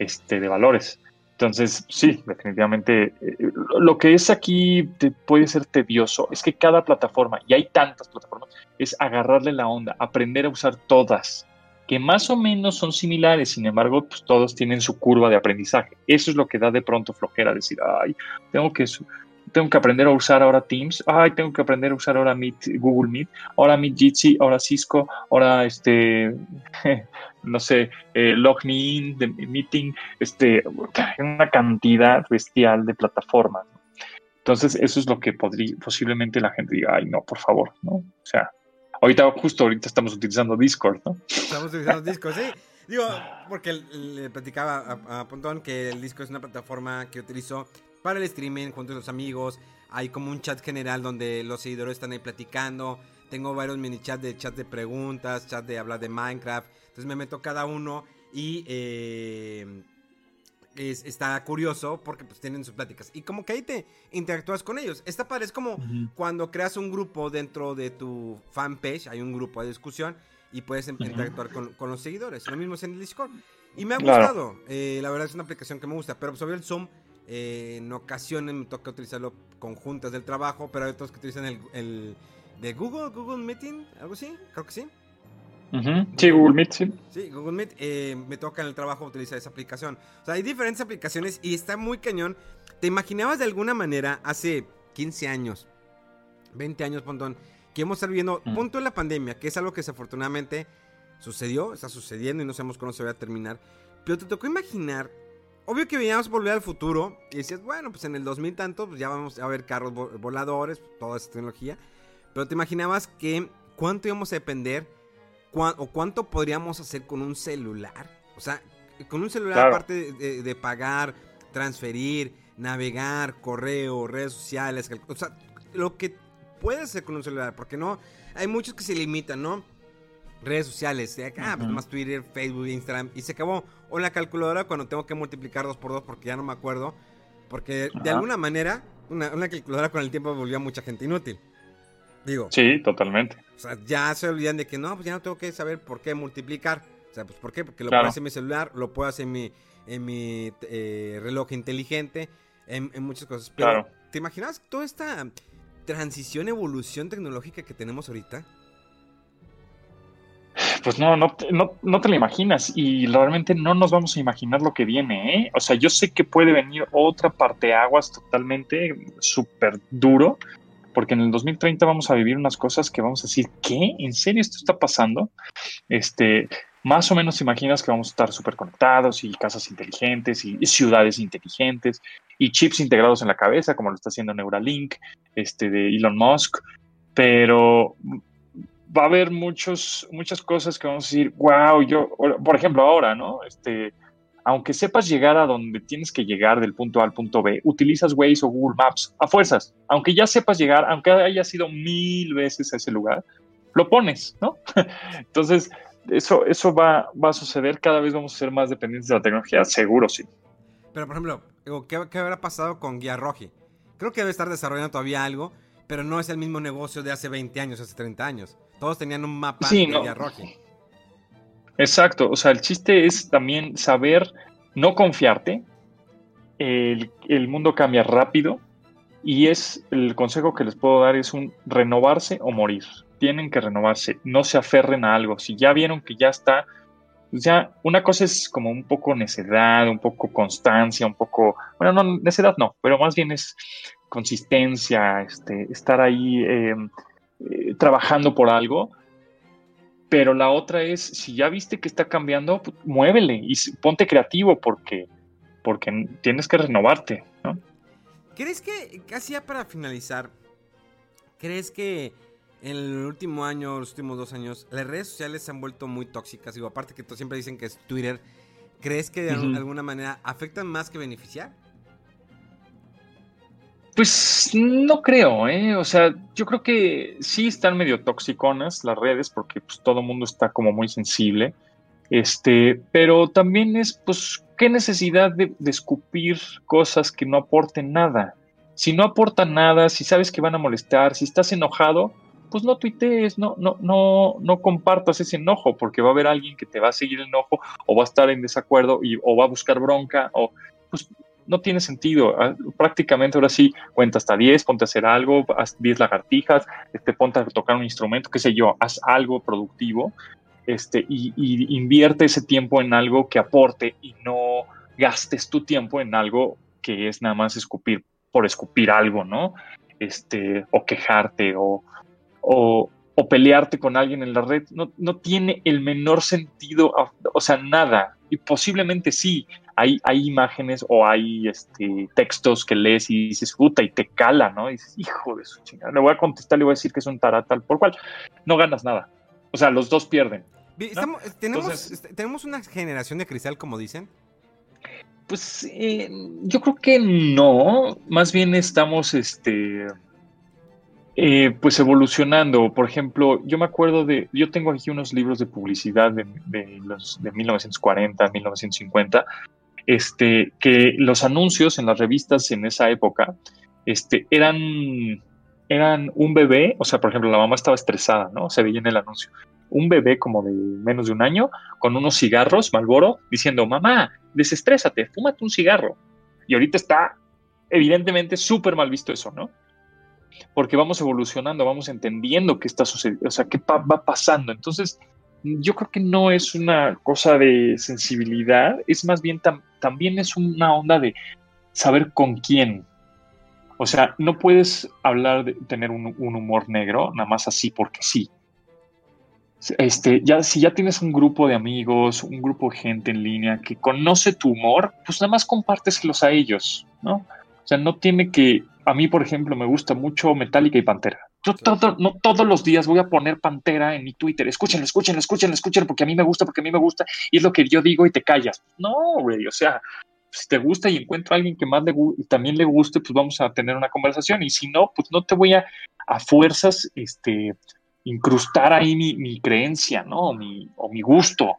Este, de valores. Entonces, sí, definitivamente. Eh, lo que es aquí puede ser tedioso es que cada plataforma, y hay tantas plataformas, es agarrarle la onda, aprender a usar todas que más o menos son similares, sin embargo, pues todos tienen su curva de aprendizaje. Eso es lo que da de pronto flojera, decir, ay, tengo que, tengo que aprender a usar ahora Teams, ay, tengo que aprender a usar ahora Meet, Google Meet, ahora Meet Jitsi, ahora Cisco, ahora este, no sé, eh, Log Me In, de Meeting, este, una cantidad bestial de plataformas. Entonces, eso es lo que podría, posiblemente la gente diga, ay, no, por favor, ¿no? O sea, Ahorita, justo ahorita estamos utilizando Discord, ¿no? Estamos utilizando Discord, sí. Digo, porque le platicaba a, Pontón que el Discord es una plataforma que utilizo para el streaming junto a los amigos. Hay como un chat general donde los seguidores están ahí platicando. Tengo varios mini chats de chat de preguntas, chat de hablar de Minecraft. Entonces me meto cada uno y eh, está curioso porque pues tienen sus pláticas. Y como que ahí te interactúas con ellos. Esta padre es como cuando creas un grupo dentro de tu fanpage, hay un grupo de discusión y puedes interactuar con, los seguidores. Lo mismo es en el Discord. Y me ha gustado. Eh, la verdad es una aplicación que me gusta. Pero sobre el Zoom, Eh, en ocasiones me toca utilizarlo con juntas del trabajo, pero hay otros que utilizan el, el de Google, Google Meeting, algo así, creo que sí. Sí, Google Meet, sí. Sí, Google Meet. eh, me toca en el trabajo utilizar esa aplicación. O sea, hay diferentes aplicaciones y está muy cañón. ¿Te imaginabas de alguna manera hace 15 años, 20 años, Pontón, que hemos estado viviendo, Mm. punto de la pandemia, que es algo que desafortunadamente sucedió, está sucediendo y no sabemos cuándo se va a terminar. Pero te tocó imaginar, obvio que veíamos volver al futuro y decías, bueno, pues en el 2000 tanto, pues ya vamos a ver carros vo- voladores, toda esa tecnología. Pero te imaginabas que cuánto íbamos a depender o cuánto podríamos hacer con un celular. O sea, con un celular, Claro. aparte de, pagar, transferir, navegar, correo, redes sociales, o sea, lo que puedes hacer con un celular, porque no, hay muchos que se limitan, ¿no? Redes sociales, de acá, pues Ujú. más Twitter, Facebook, Instagram, y se acabó. O la calculadora cuando tengo que multiplicar dos por dos porque ya no me acuerdo. Porque de alguna manera, una, una calculadora con el tiempo volvió a mucha gente inútil. Digo, Sí, totalmente. O sea, ya se olvidan de que no, pues ya no tengo que saber por qué multiplicar. O sea, pues ¿por qué? Porque lo Claro. puedo hacer en mi celular, lo puedo hacer en mi, en mi eh, reloj inteligente, en, en muchas cosas. Pero, Claro. ¿te imaginas toda esta transición, evolución tecnológica que tenemos ahorita? Pues no, no, te- no, no te lo imaginas y realmente no nos vamos a imaginar lo que viene, ¿eh? O sea, yo sé que puede venir otra parte aguas totalmente súper duro, porque en el 2030 vamos a vivir unas cosas que vamos a decir, ¿qué? ¿En serio esto está pasando? Este, más o menos imaginas que vamos a estar súper conectados y casas inteligentes y ciudades inteligentes y chips integrados en la cabeza, como lo está haciendo Neuralink, este, de Elon Musk, pero va a haber muchos, muchas cosas que vamos a decir, wow, yo, por ejemplo, ahora, ¿no? Este, aunque sepas llegar a donde tienes que llegar del punto A al punto B, utilizas Waze o Google Maps a fuerzas. Aunque ya sepas llegar, aunque hayas ido mil veces a ese lugar, lo pones, ¿no? Entonces, eso, eso va, va a suceder. Cada vez vamos a ser más dependientes de la tecnología, seguro sí. Pero, por ejemplo, ¿qué, qué habrá pasado con Guía Roji? Creo que debe estar desarrollando todavía algo, pero no es el mismo negocio de hace 20 años, hace 30 años. Todos tenían un mapa Sí, de no. Guía Roji. Exacto, o sea, el chiste es también saber no confiarte. El, mundo cambia rápido y es el consejo que les puedo dar es un renovarse o morir. Tienen que renovarse, no se aferren a algo. Si ya vieron que ya está, pues ya una cosa es como un poco necedad, un poco constancia, un poco, bueno, no necedad no, pero más bien es consistencia, este, estar ahí eh, eh, trabajando por algo pero la otra es, si ya viste que está cambiando, pues, muévele y ponte creativo porque, porque tienes que renovarte, ¿no? ¿Crees que, casi ya para finalizar, crees que en el último año, los últimos dos años, las redes sociales se han vuelto muy tóxicas? Digo, aparte que siempre dicen que es Twitter, ¿crees que de alguna manera afectan más que beneficiar? Pues no creo, ¿eh? O sea, yo creo que sí están medio toxiconas las redes porque pues, todo el mundo está como muy sensible. Este, pero también es, pues, qué necesidad de, de escupir cosas que no aporten nada. Si no aportan nada, si sabes que van a molestar, si estás enojado, pues no tuitees, no, no, no, no compartas ese enojo, porque va a haber alguien que te va a seguir el enojo, o va a estar en desacuerdo, y, o va a buscar bronca, o pues no tiene sentido. Ah, Prácticamente ahora sí, cuenta hasta 10, ponte a hacer algo, haz 10 lagartijas, este, ponte a tocar un instrumento, qué sé yo, haz algo productivo este, y, invierte ese tiempo en algo que aporte y no gastes tu tiempo en algo que es nada más escupir por escupir algo, ¿no? Este, o quejarte o, o, o pelearte con alguien en la red, no, no tiene el menor sentido, o sea, nada. Y posiblemente sí, hay, hay imágenes o hay este, textos que lees y dices, puta, y te cala, ¿no? Y dices, hijo de su chingada, le voy a contestar, le voy a decir que es un taratal, por cual no ganas nada. O sea, los dos pierden. Vi- ¿No? estamos- eh, tenemos, Entonces- este, tenemos una generación de cristal, como dicen. Pues eh, yo creo que no, más bien estamos este, eh, pues evolucionando. Por ejemplo, yo me acuerdo de, yo tengo aquí unos libros de publicidad de, de los, de 1940, 1950, este, que los anuncios en las revistas en esa época este, eran, eran un bebé, o sea, por ejemplo, la mamá estaba estresada, ¿no? Se veía en el anuncio. Un bebé como de menos de un año con unos cigarros Malboro diciendo, mamá, desestrésate, fúmate un cigarro. Y ahorita está evidentemente súper mal visto eso, ¿no? Porque vamos evolucionando, vamos entendiendo qué está sucediendo, o sea, qué va pasando. Entonces, yo creo que no es una cosa de sensibilidad, es más bien también es una onda de saber con quién. O sea, no puedes hablar de tener un, humor negro nada más así porque sí. Este, ya, si ya tienes un grupo de amigos, un grupo de gente en línea que conoce tu humor, pues nada más compárteselos a ellos, ¿no? O sea, no tiene que, a mí por ejemplo me gusta mucho Metallica y Pantera. Yo todo, no todos los días voy a poner Pantera en mi Twitter. Escúchenlo, escúchenlo, escúchenlo, escúchenlo, porque a mí me gusta, porque a mí me gusta, y es lo que yo digo y te callas. No, güey, o sea, si te gusta y encuentro a alguien que más le y también le guste, pues vamos a tener una conversación. Y si no, pues no te voy a a fuerzas este, incrustar ahí mi, mi creencia, ¿no? O mi, o mi gusto,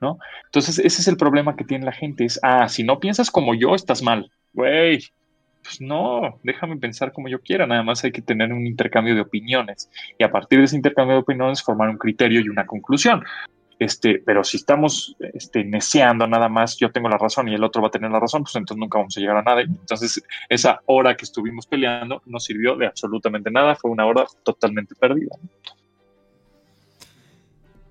¿no? Entonces, ese es el problema que tiene la gente. Es, ah, si no piensas como yo, estás mal. Güey, pues no, déjame pensar como yo quiera, nada más hay que tener un intercambio de opiniones y a partir de ese intercambio de opiniones formar un criterio y una conclusión. Este, pero si estamos este, neceando nada más, yo tengo la razón y el otro va a tener la razón, pues entonces nunca vamos a llegar a nada. Entonces, esa hora que estuvimos peleando no sirvió de absolutamente nada, fue una hora totalmente perdida.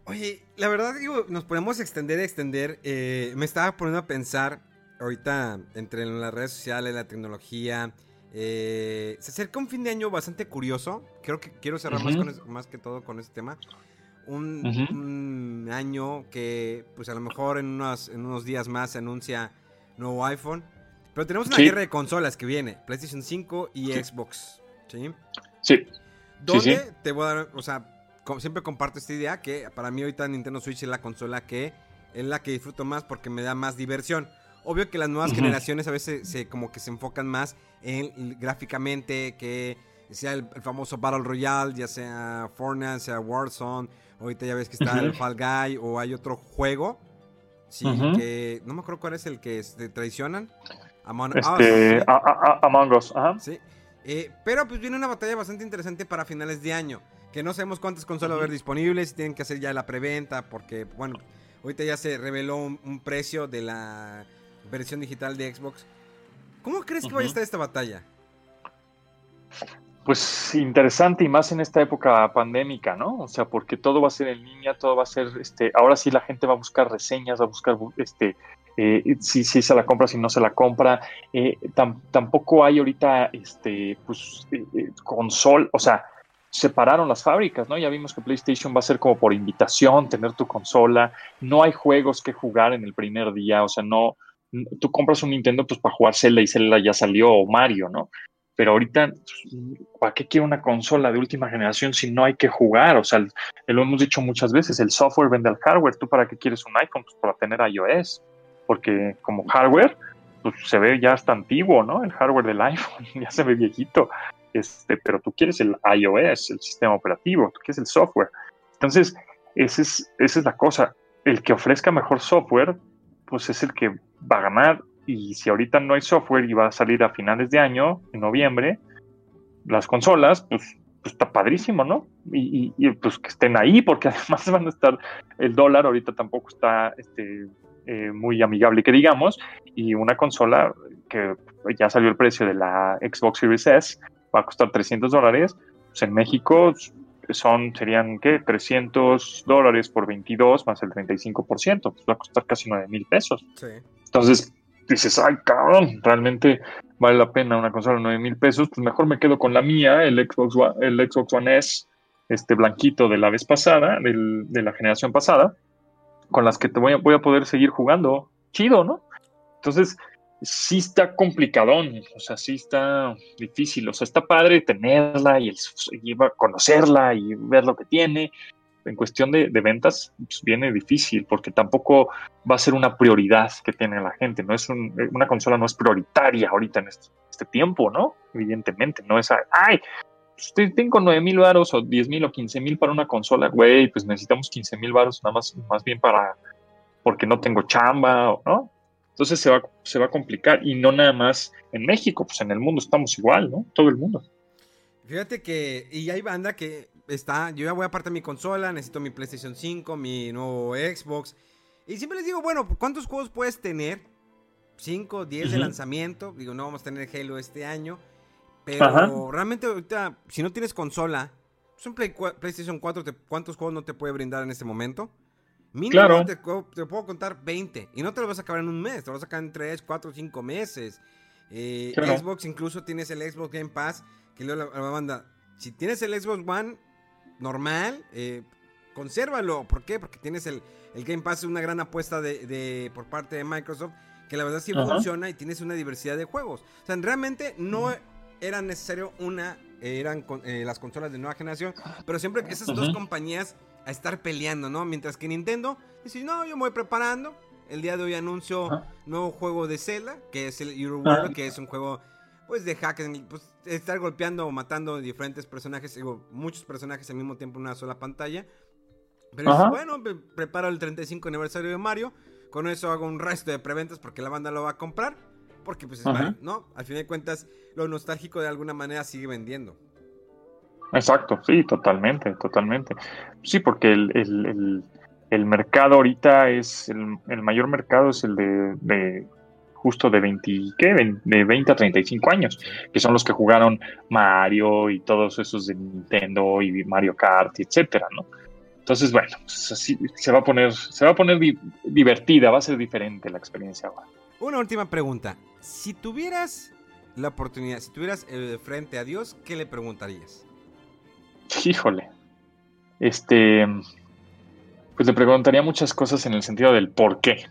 Oye, la verdad, nos podemos extender, extender. Eh, me estaba poniendo a pensar ahorita entre las redes sociales, la tecnología. Eh, se acerca un fin de año bastante curioso. Creo que quiero cerrar más, que todo con este tema. Un, año que, pues a lo mejor en unos, en unos días más se anuncia nuevo iPhone. Pero tenemos una guerra de consolas que viene: PlayStation 5 y Xbox. ¿Sí? Sí. ¿Dónde te voy a dar, o sea, siempre comparto esta idea que para mí ahorita Nintendo Switch es la consola que es la que disfruto más porque me da más diversión. Obvio que las nuevas generaciones a veces se, como que se enfocan más en gráficamente, que sea el, famoso Battle Royale, ya sea Fortnite, sea Warzone, ahorita ya ves que está el Fall Guy o hay otro juego, sí, que no me acuerdo cuál es el que traicionan. Among, este, Us. ajá. Sí. Eh, pero pues viene una batalla bastante interesante para finales de año, que no sabemos cuántas consolas va a haber disponibles, tienen que hacer ya la preventa, porque, bueno, ahorita ya se reveló un precio de la versión digital de Xbox. ¿Cómo crees que vaya a estar esta batalla? Pues interesante y más en esta época pandémica, ¿no? O sea, porque todo va a ser en línea, todo va a ser, este, ahora sí la gente va a buscar reseñas, va a buscar, este, eh, si, si, se la compra, si no se la compra. Eh, tampoco hay ahorita, este, pues, eh, console, o sea, separaron las fábricas, ¿no? Ya vimos que PlayStation va a ser como por invitación, tener tu consola, no hay juegos que jugar en el primer día, o sea, no, tú compras un Nintendo pues para jugar Zelda y Zelda ya salió o Mario, ¿no? Pero ahorita, ¿para qué quiero una consola de última generación si no hay que jugar? O sea, lo hemos dicho muchas veces, el software vende al hardware. ¿Tú para qué quieres un iPhone? Pues para tener iOS. Porque como hardware, pues se ve ya hasta antiguo, ¿no? El hardware del iPhone ya se ve viejito. Este, pero tú quieres el iOS, el sistema operativo, tú quieres el software. Entonces, esa es, esa es la cosa. El que ofrezca mejor software, pues es el que va a ganar. Y si ahorita no hay software y va a salir a finales de año, en noviembre, las consolas, pues, pues está padrísimo, ¿no? Y, pues que estén ahí, porque además van a estar, el dólar ahorita tampoco está este, eh, muy amigable, que digamos, y una consola que ya salió el precio de la Xbox Series S, va a costar 300 dólares, pues en México son, serían, ¿qué? 300 dólares por 22 más el 35%, pues va a costar casi 9 mil pesos. Entonces dices, ay, cabrón, realmente vale la pena una consola de 9 mil pesos, pues mejor me quedo con la mía, el Xbox One, el Xbox One S, este blanquito de la vez pasada, de la generación pasada, con las que te voy a, voy a poder seguir jugando. Chido, ¿no? Entonces, sí está complicadón, o sea, sí está difícil, o sea, está padre tenerla y, el, y conocerla y ver lo que tiene. En cuestión de, ventas, pues viene difícil porque tampoco va a ser una prioridad que tiene la gente. No es una consola no es prioritaria ahorita en este, este tiempo, ¿no? Evidentemente, no es, ay, pues tengo 9 mil varos o 10 mil o 15 mil para una consola, güey, pues necesitamos 15 mil varos nada más, más bien para, porque no tengo chamba, ¿no? Entonces se va, se va a complicar y no nada más en México, pues en el mundo estamos igual, ¿no? Todo el mundo. Fíjate que, y hay banda que está, yo ya voy a apartar mi consola, necesito mi PlayStation 5, mi nuevo Xbox. Y siempre les digo, bueno, ¿cuántos juegos puedes tener 5, 10 de lanzamiento. Digo, no vamos a tener Halo este año. Pero realmente ahorita, si no tienes consola, pues un PlayStation 4, ¿cuántos juegos no te puede brindar en este momento? Mínimo claro. te, puedo contar 20. Y no te lo vas a acabar en un mes, te lo vas a acabar en 3, 4, 5 meses. Eh, Xbox incluso tienes el Xbox Game Pass, que luego la, la banda, si tienes el Xbox One normal, eh, consérvalo. ¿Por qué? Porque tienes el, el Game Pass, una gran apuesta de, por parte de Microsoft, que la verdad sí funciona y tienes una diversidad de juegos. O sea, realmente no era necesario una, eran eh, las consolas de nueva generación, pero siempre esas dos compañías a estar peleando, ¿no? Mientras que Nintendo dice, no, yo me voy preparando. El día de hoy anuncio nuevo juego de Zelda, que es el Euro World, que es un juego pues de hackers, pues estar golpeando o matando diferentes personajes, digo, muchos personajes al mismo tiempo en una sola pantalla. Pero bueno, preparo el 35 aniversario de Mario, con eso hago un resto de preventas porque la banda lo va a comprar, porque pues es Mario, ¿no? Al fin de cuentas, lo nostálgico de alguna manera sigue vendiendo. Exacto, sí, totalmente, totalmente. Sí, porque el, mercado ahorita es, el, mayor mercado es el de justo de 20, de 20 a 35 años, que son los que jugaron Mario y todos esos de Nintendo y Mario Kart, etcétera, ¿no? Entonces, bueno, pues así se va a poner, se va a poner divertida, va a ser diferente la experiencia ahora. Una última pregunta. Si tuvieras la oportunidad, si tuvieras eh, frente a Dios, ¿qué le preguntarías? Híjole. Este. Pues le preguntaría muchas cosas en el sentido del por qué.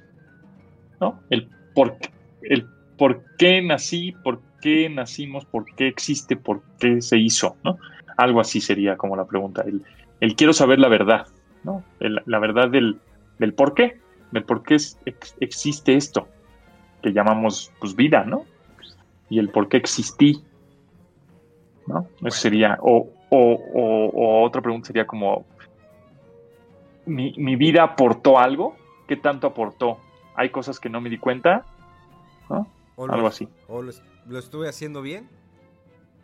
¿No? El por qué el por qué nací, por qué nacimos, por qué existe, por qué se hizo, ¿no? Algo así sería como la pregunta. El, quiero saber la verdad, ¿no? la verdad del, del, por qué, del por qué existe esto que llamamos pues vida, ¿no? Y el por qué existí, ¿no? Eso sería, o, o, otra pregunta sería como, ¿mi, ¿mi vida aportó algo? ¿Qué tanto aportó? Hay cosas que no me di cuenta algo así. O lo, estuve haciendo bien.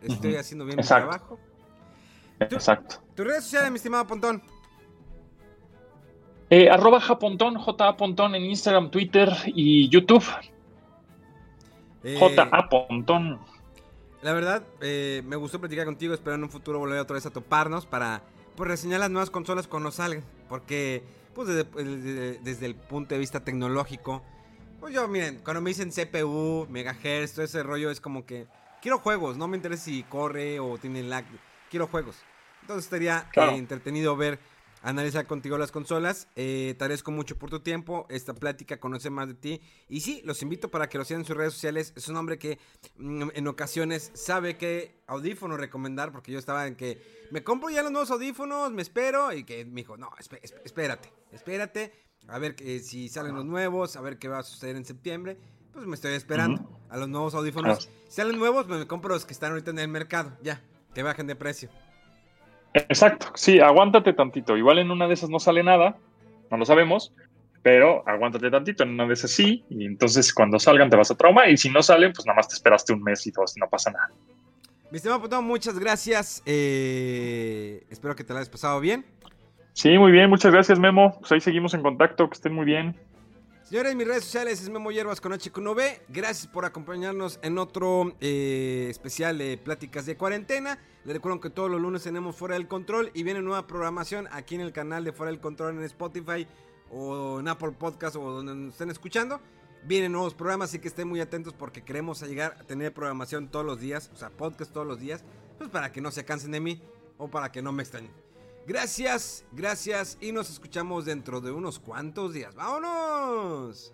Estoy haciendo bien mi trabajo. Exacto. ¿Tu redes sociales, mi estimado Pontón? Eh, arroba Japontón, J Pontón en Instagram, Twitter y YouTube. Eh, J Pontón. La verdad, eh, me gustó platicar contigo. Espero en un futuro volver otra vez a toparnos para pues, reseñar las nuevas consolas cuando salgan. Porque, pues, desde el punto de vista tecnológico, pues yo, miren, cuando me dicen CPU, megahertz, todo ese rollo es como que quiero juegos, no me interesa si corre o tiene lag, quiero juegos. Entonces estaría eh, entretenido ver, analizar contigo las consolas. Eh, te agradezco mucho por tu tiempo, esta plática, conocer más de ti. Y sí, los invito para que lo sigan en sus redes sociales. Es un hombre que mm, en ocasiones sabe qué audífono recomendar, porque yo estaba en que me compro ya los nuevos audífonos, me espero, y que me dijo, no, espérate, espérate a ver que, si salen los nuevos, a ver qué va a suceder en septiembre. Pues me estoy esperando a los nuevos audífonos. Si salen nuevos, pues me compro los que están ahorita en el mercado, ya, que bajen de precio. Exacto, sí, aguántate tantito. Igual en una de esas no sale nada, no lo sabemos, pero aguántate tantito, en una de esas sí, y entonces cuando salgan te vas a trauma, y si no salen, pues nada más te esperaste un mes y dos, no pasa nada. Mi estimado Putón, muchas gracias. Eh, espero que te la hayas pasado bien. Sí, muy bien, muchas gracias Memo. Pues ahí seguimos en contacto, que estén muy bien. Señores, mis redes sociales es Memo Hierbas con H con V. Gracias por acompañarnos en otro eh, especial de Pláticas de Cuarentena. Les recuerdo que todos los lunes tenemos Fuera del Control y viene nueva programación aquí en el canal de Fuera del Control en Spotify o en Apple Podcast o donde nos estén escuchando. Vienen nuevos programas, así que estén muy atentos porque queremos llegar a tener programación todos los días, o sea, podcast todos los días, pues para que no se cansen de mí o para que no me extrañen. Gracias, gracias y nos escuchamos dentro de unos cuantos días. ¡Vámonos!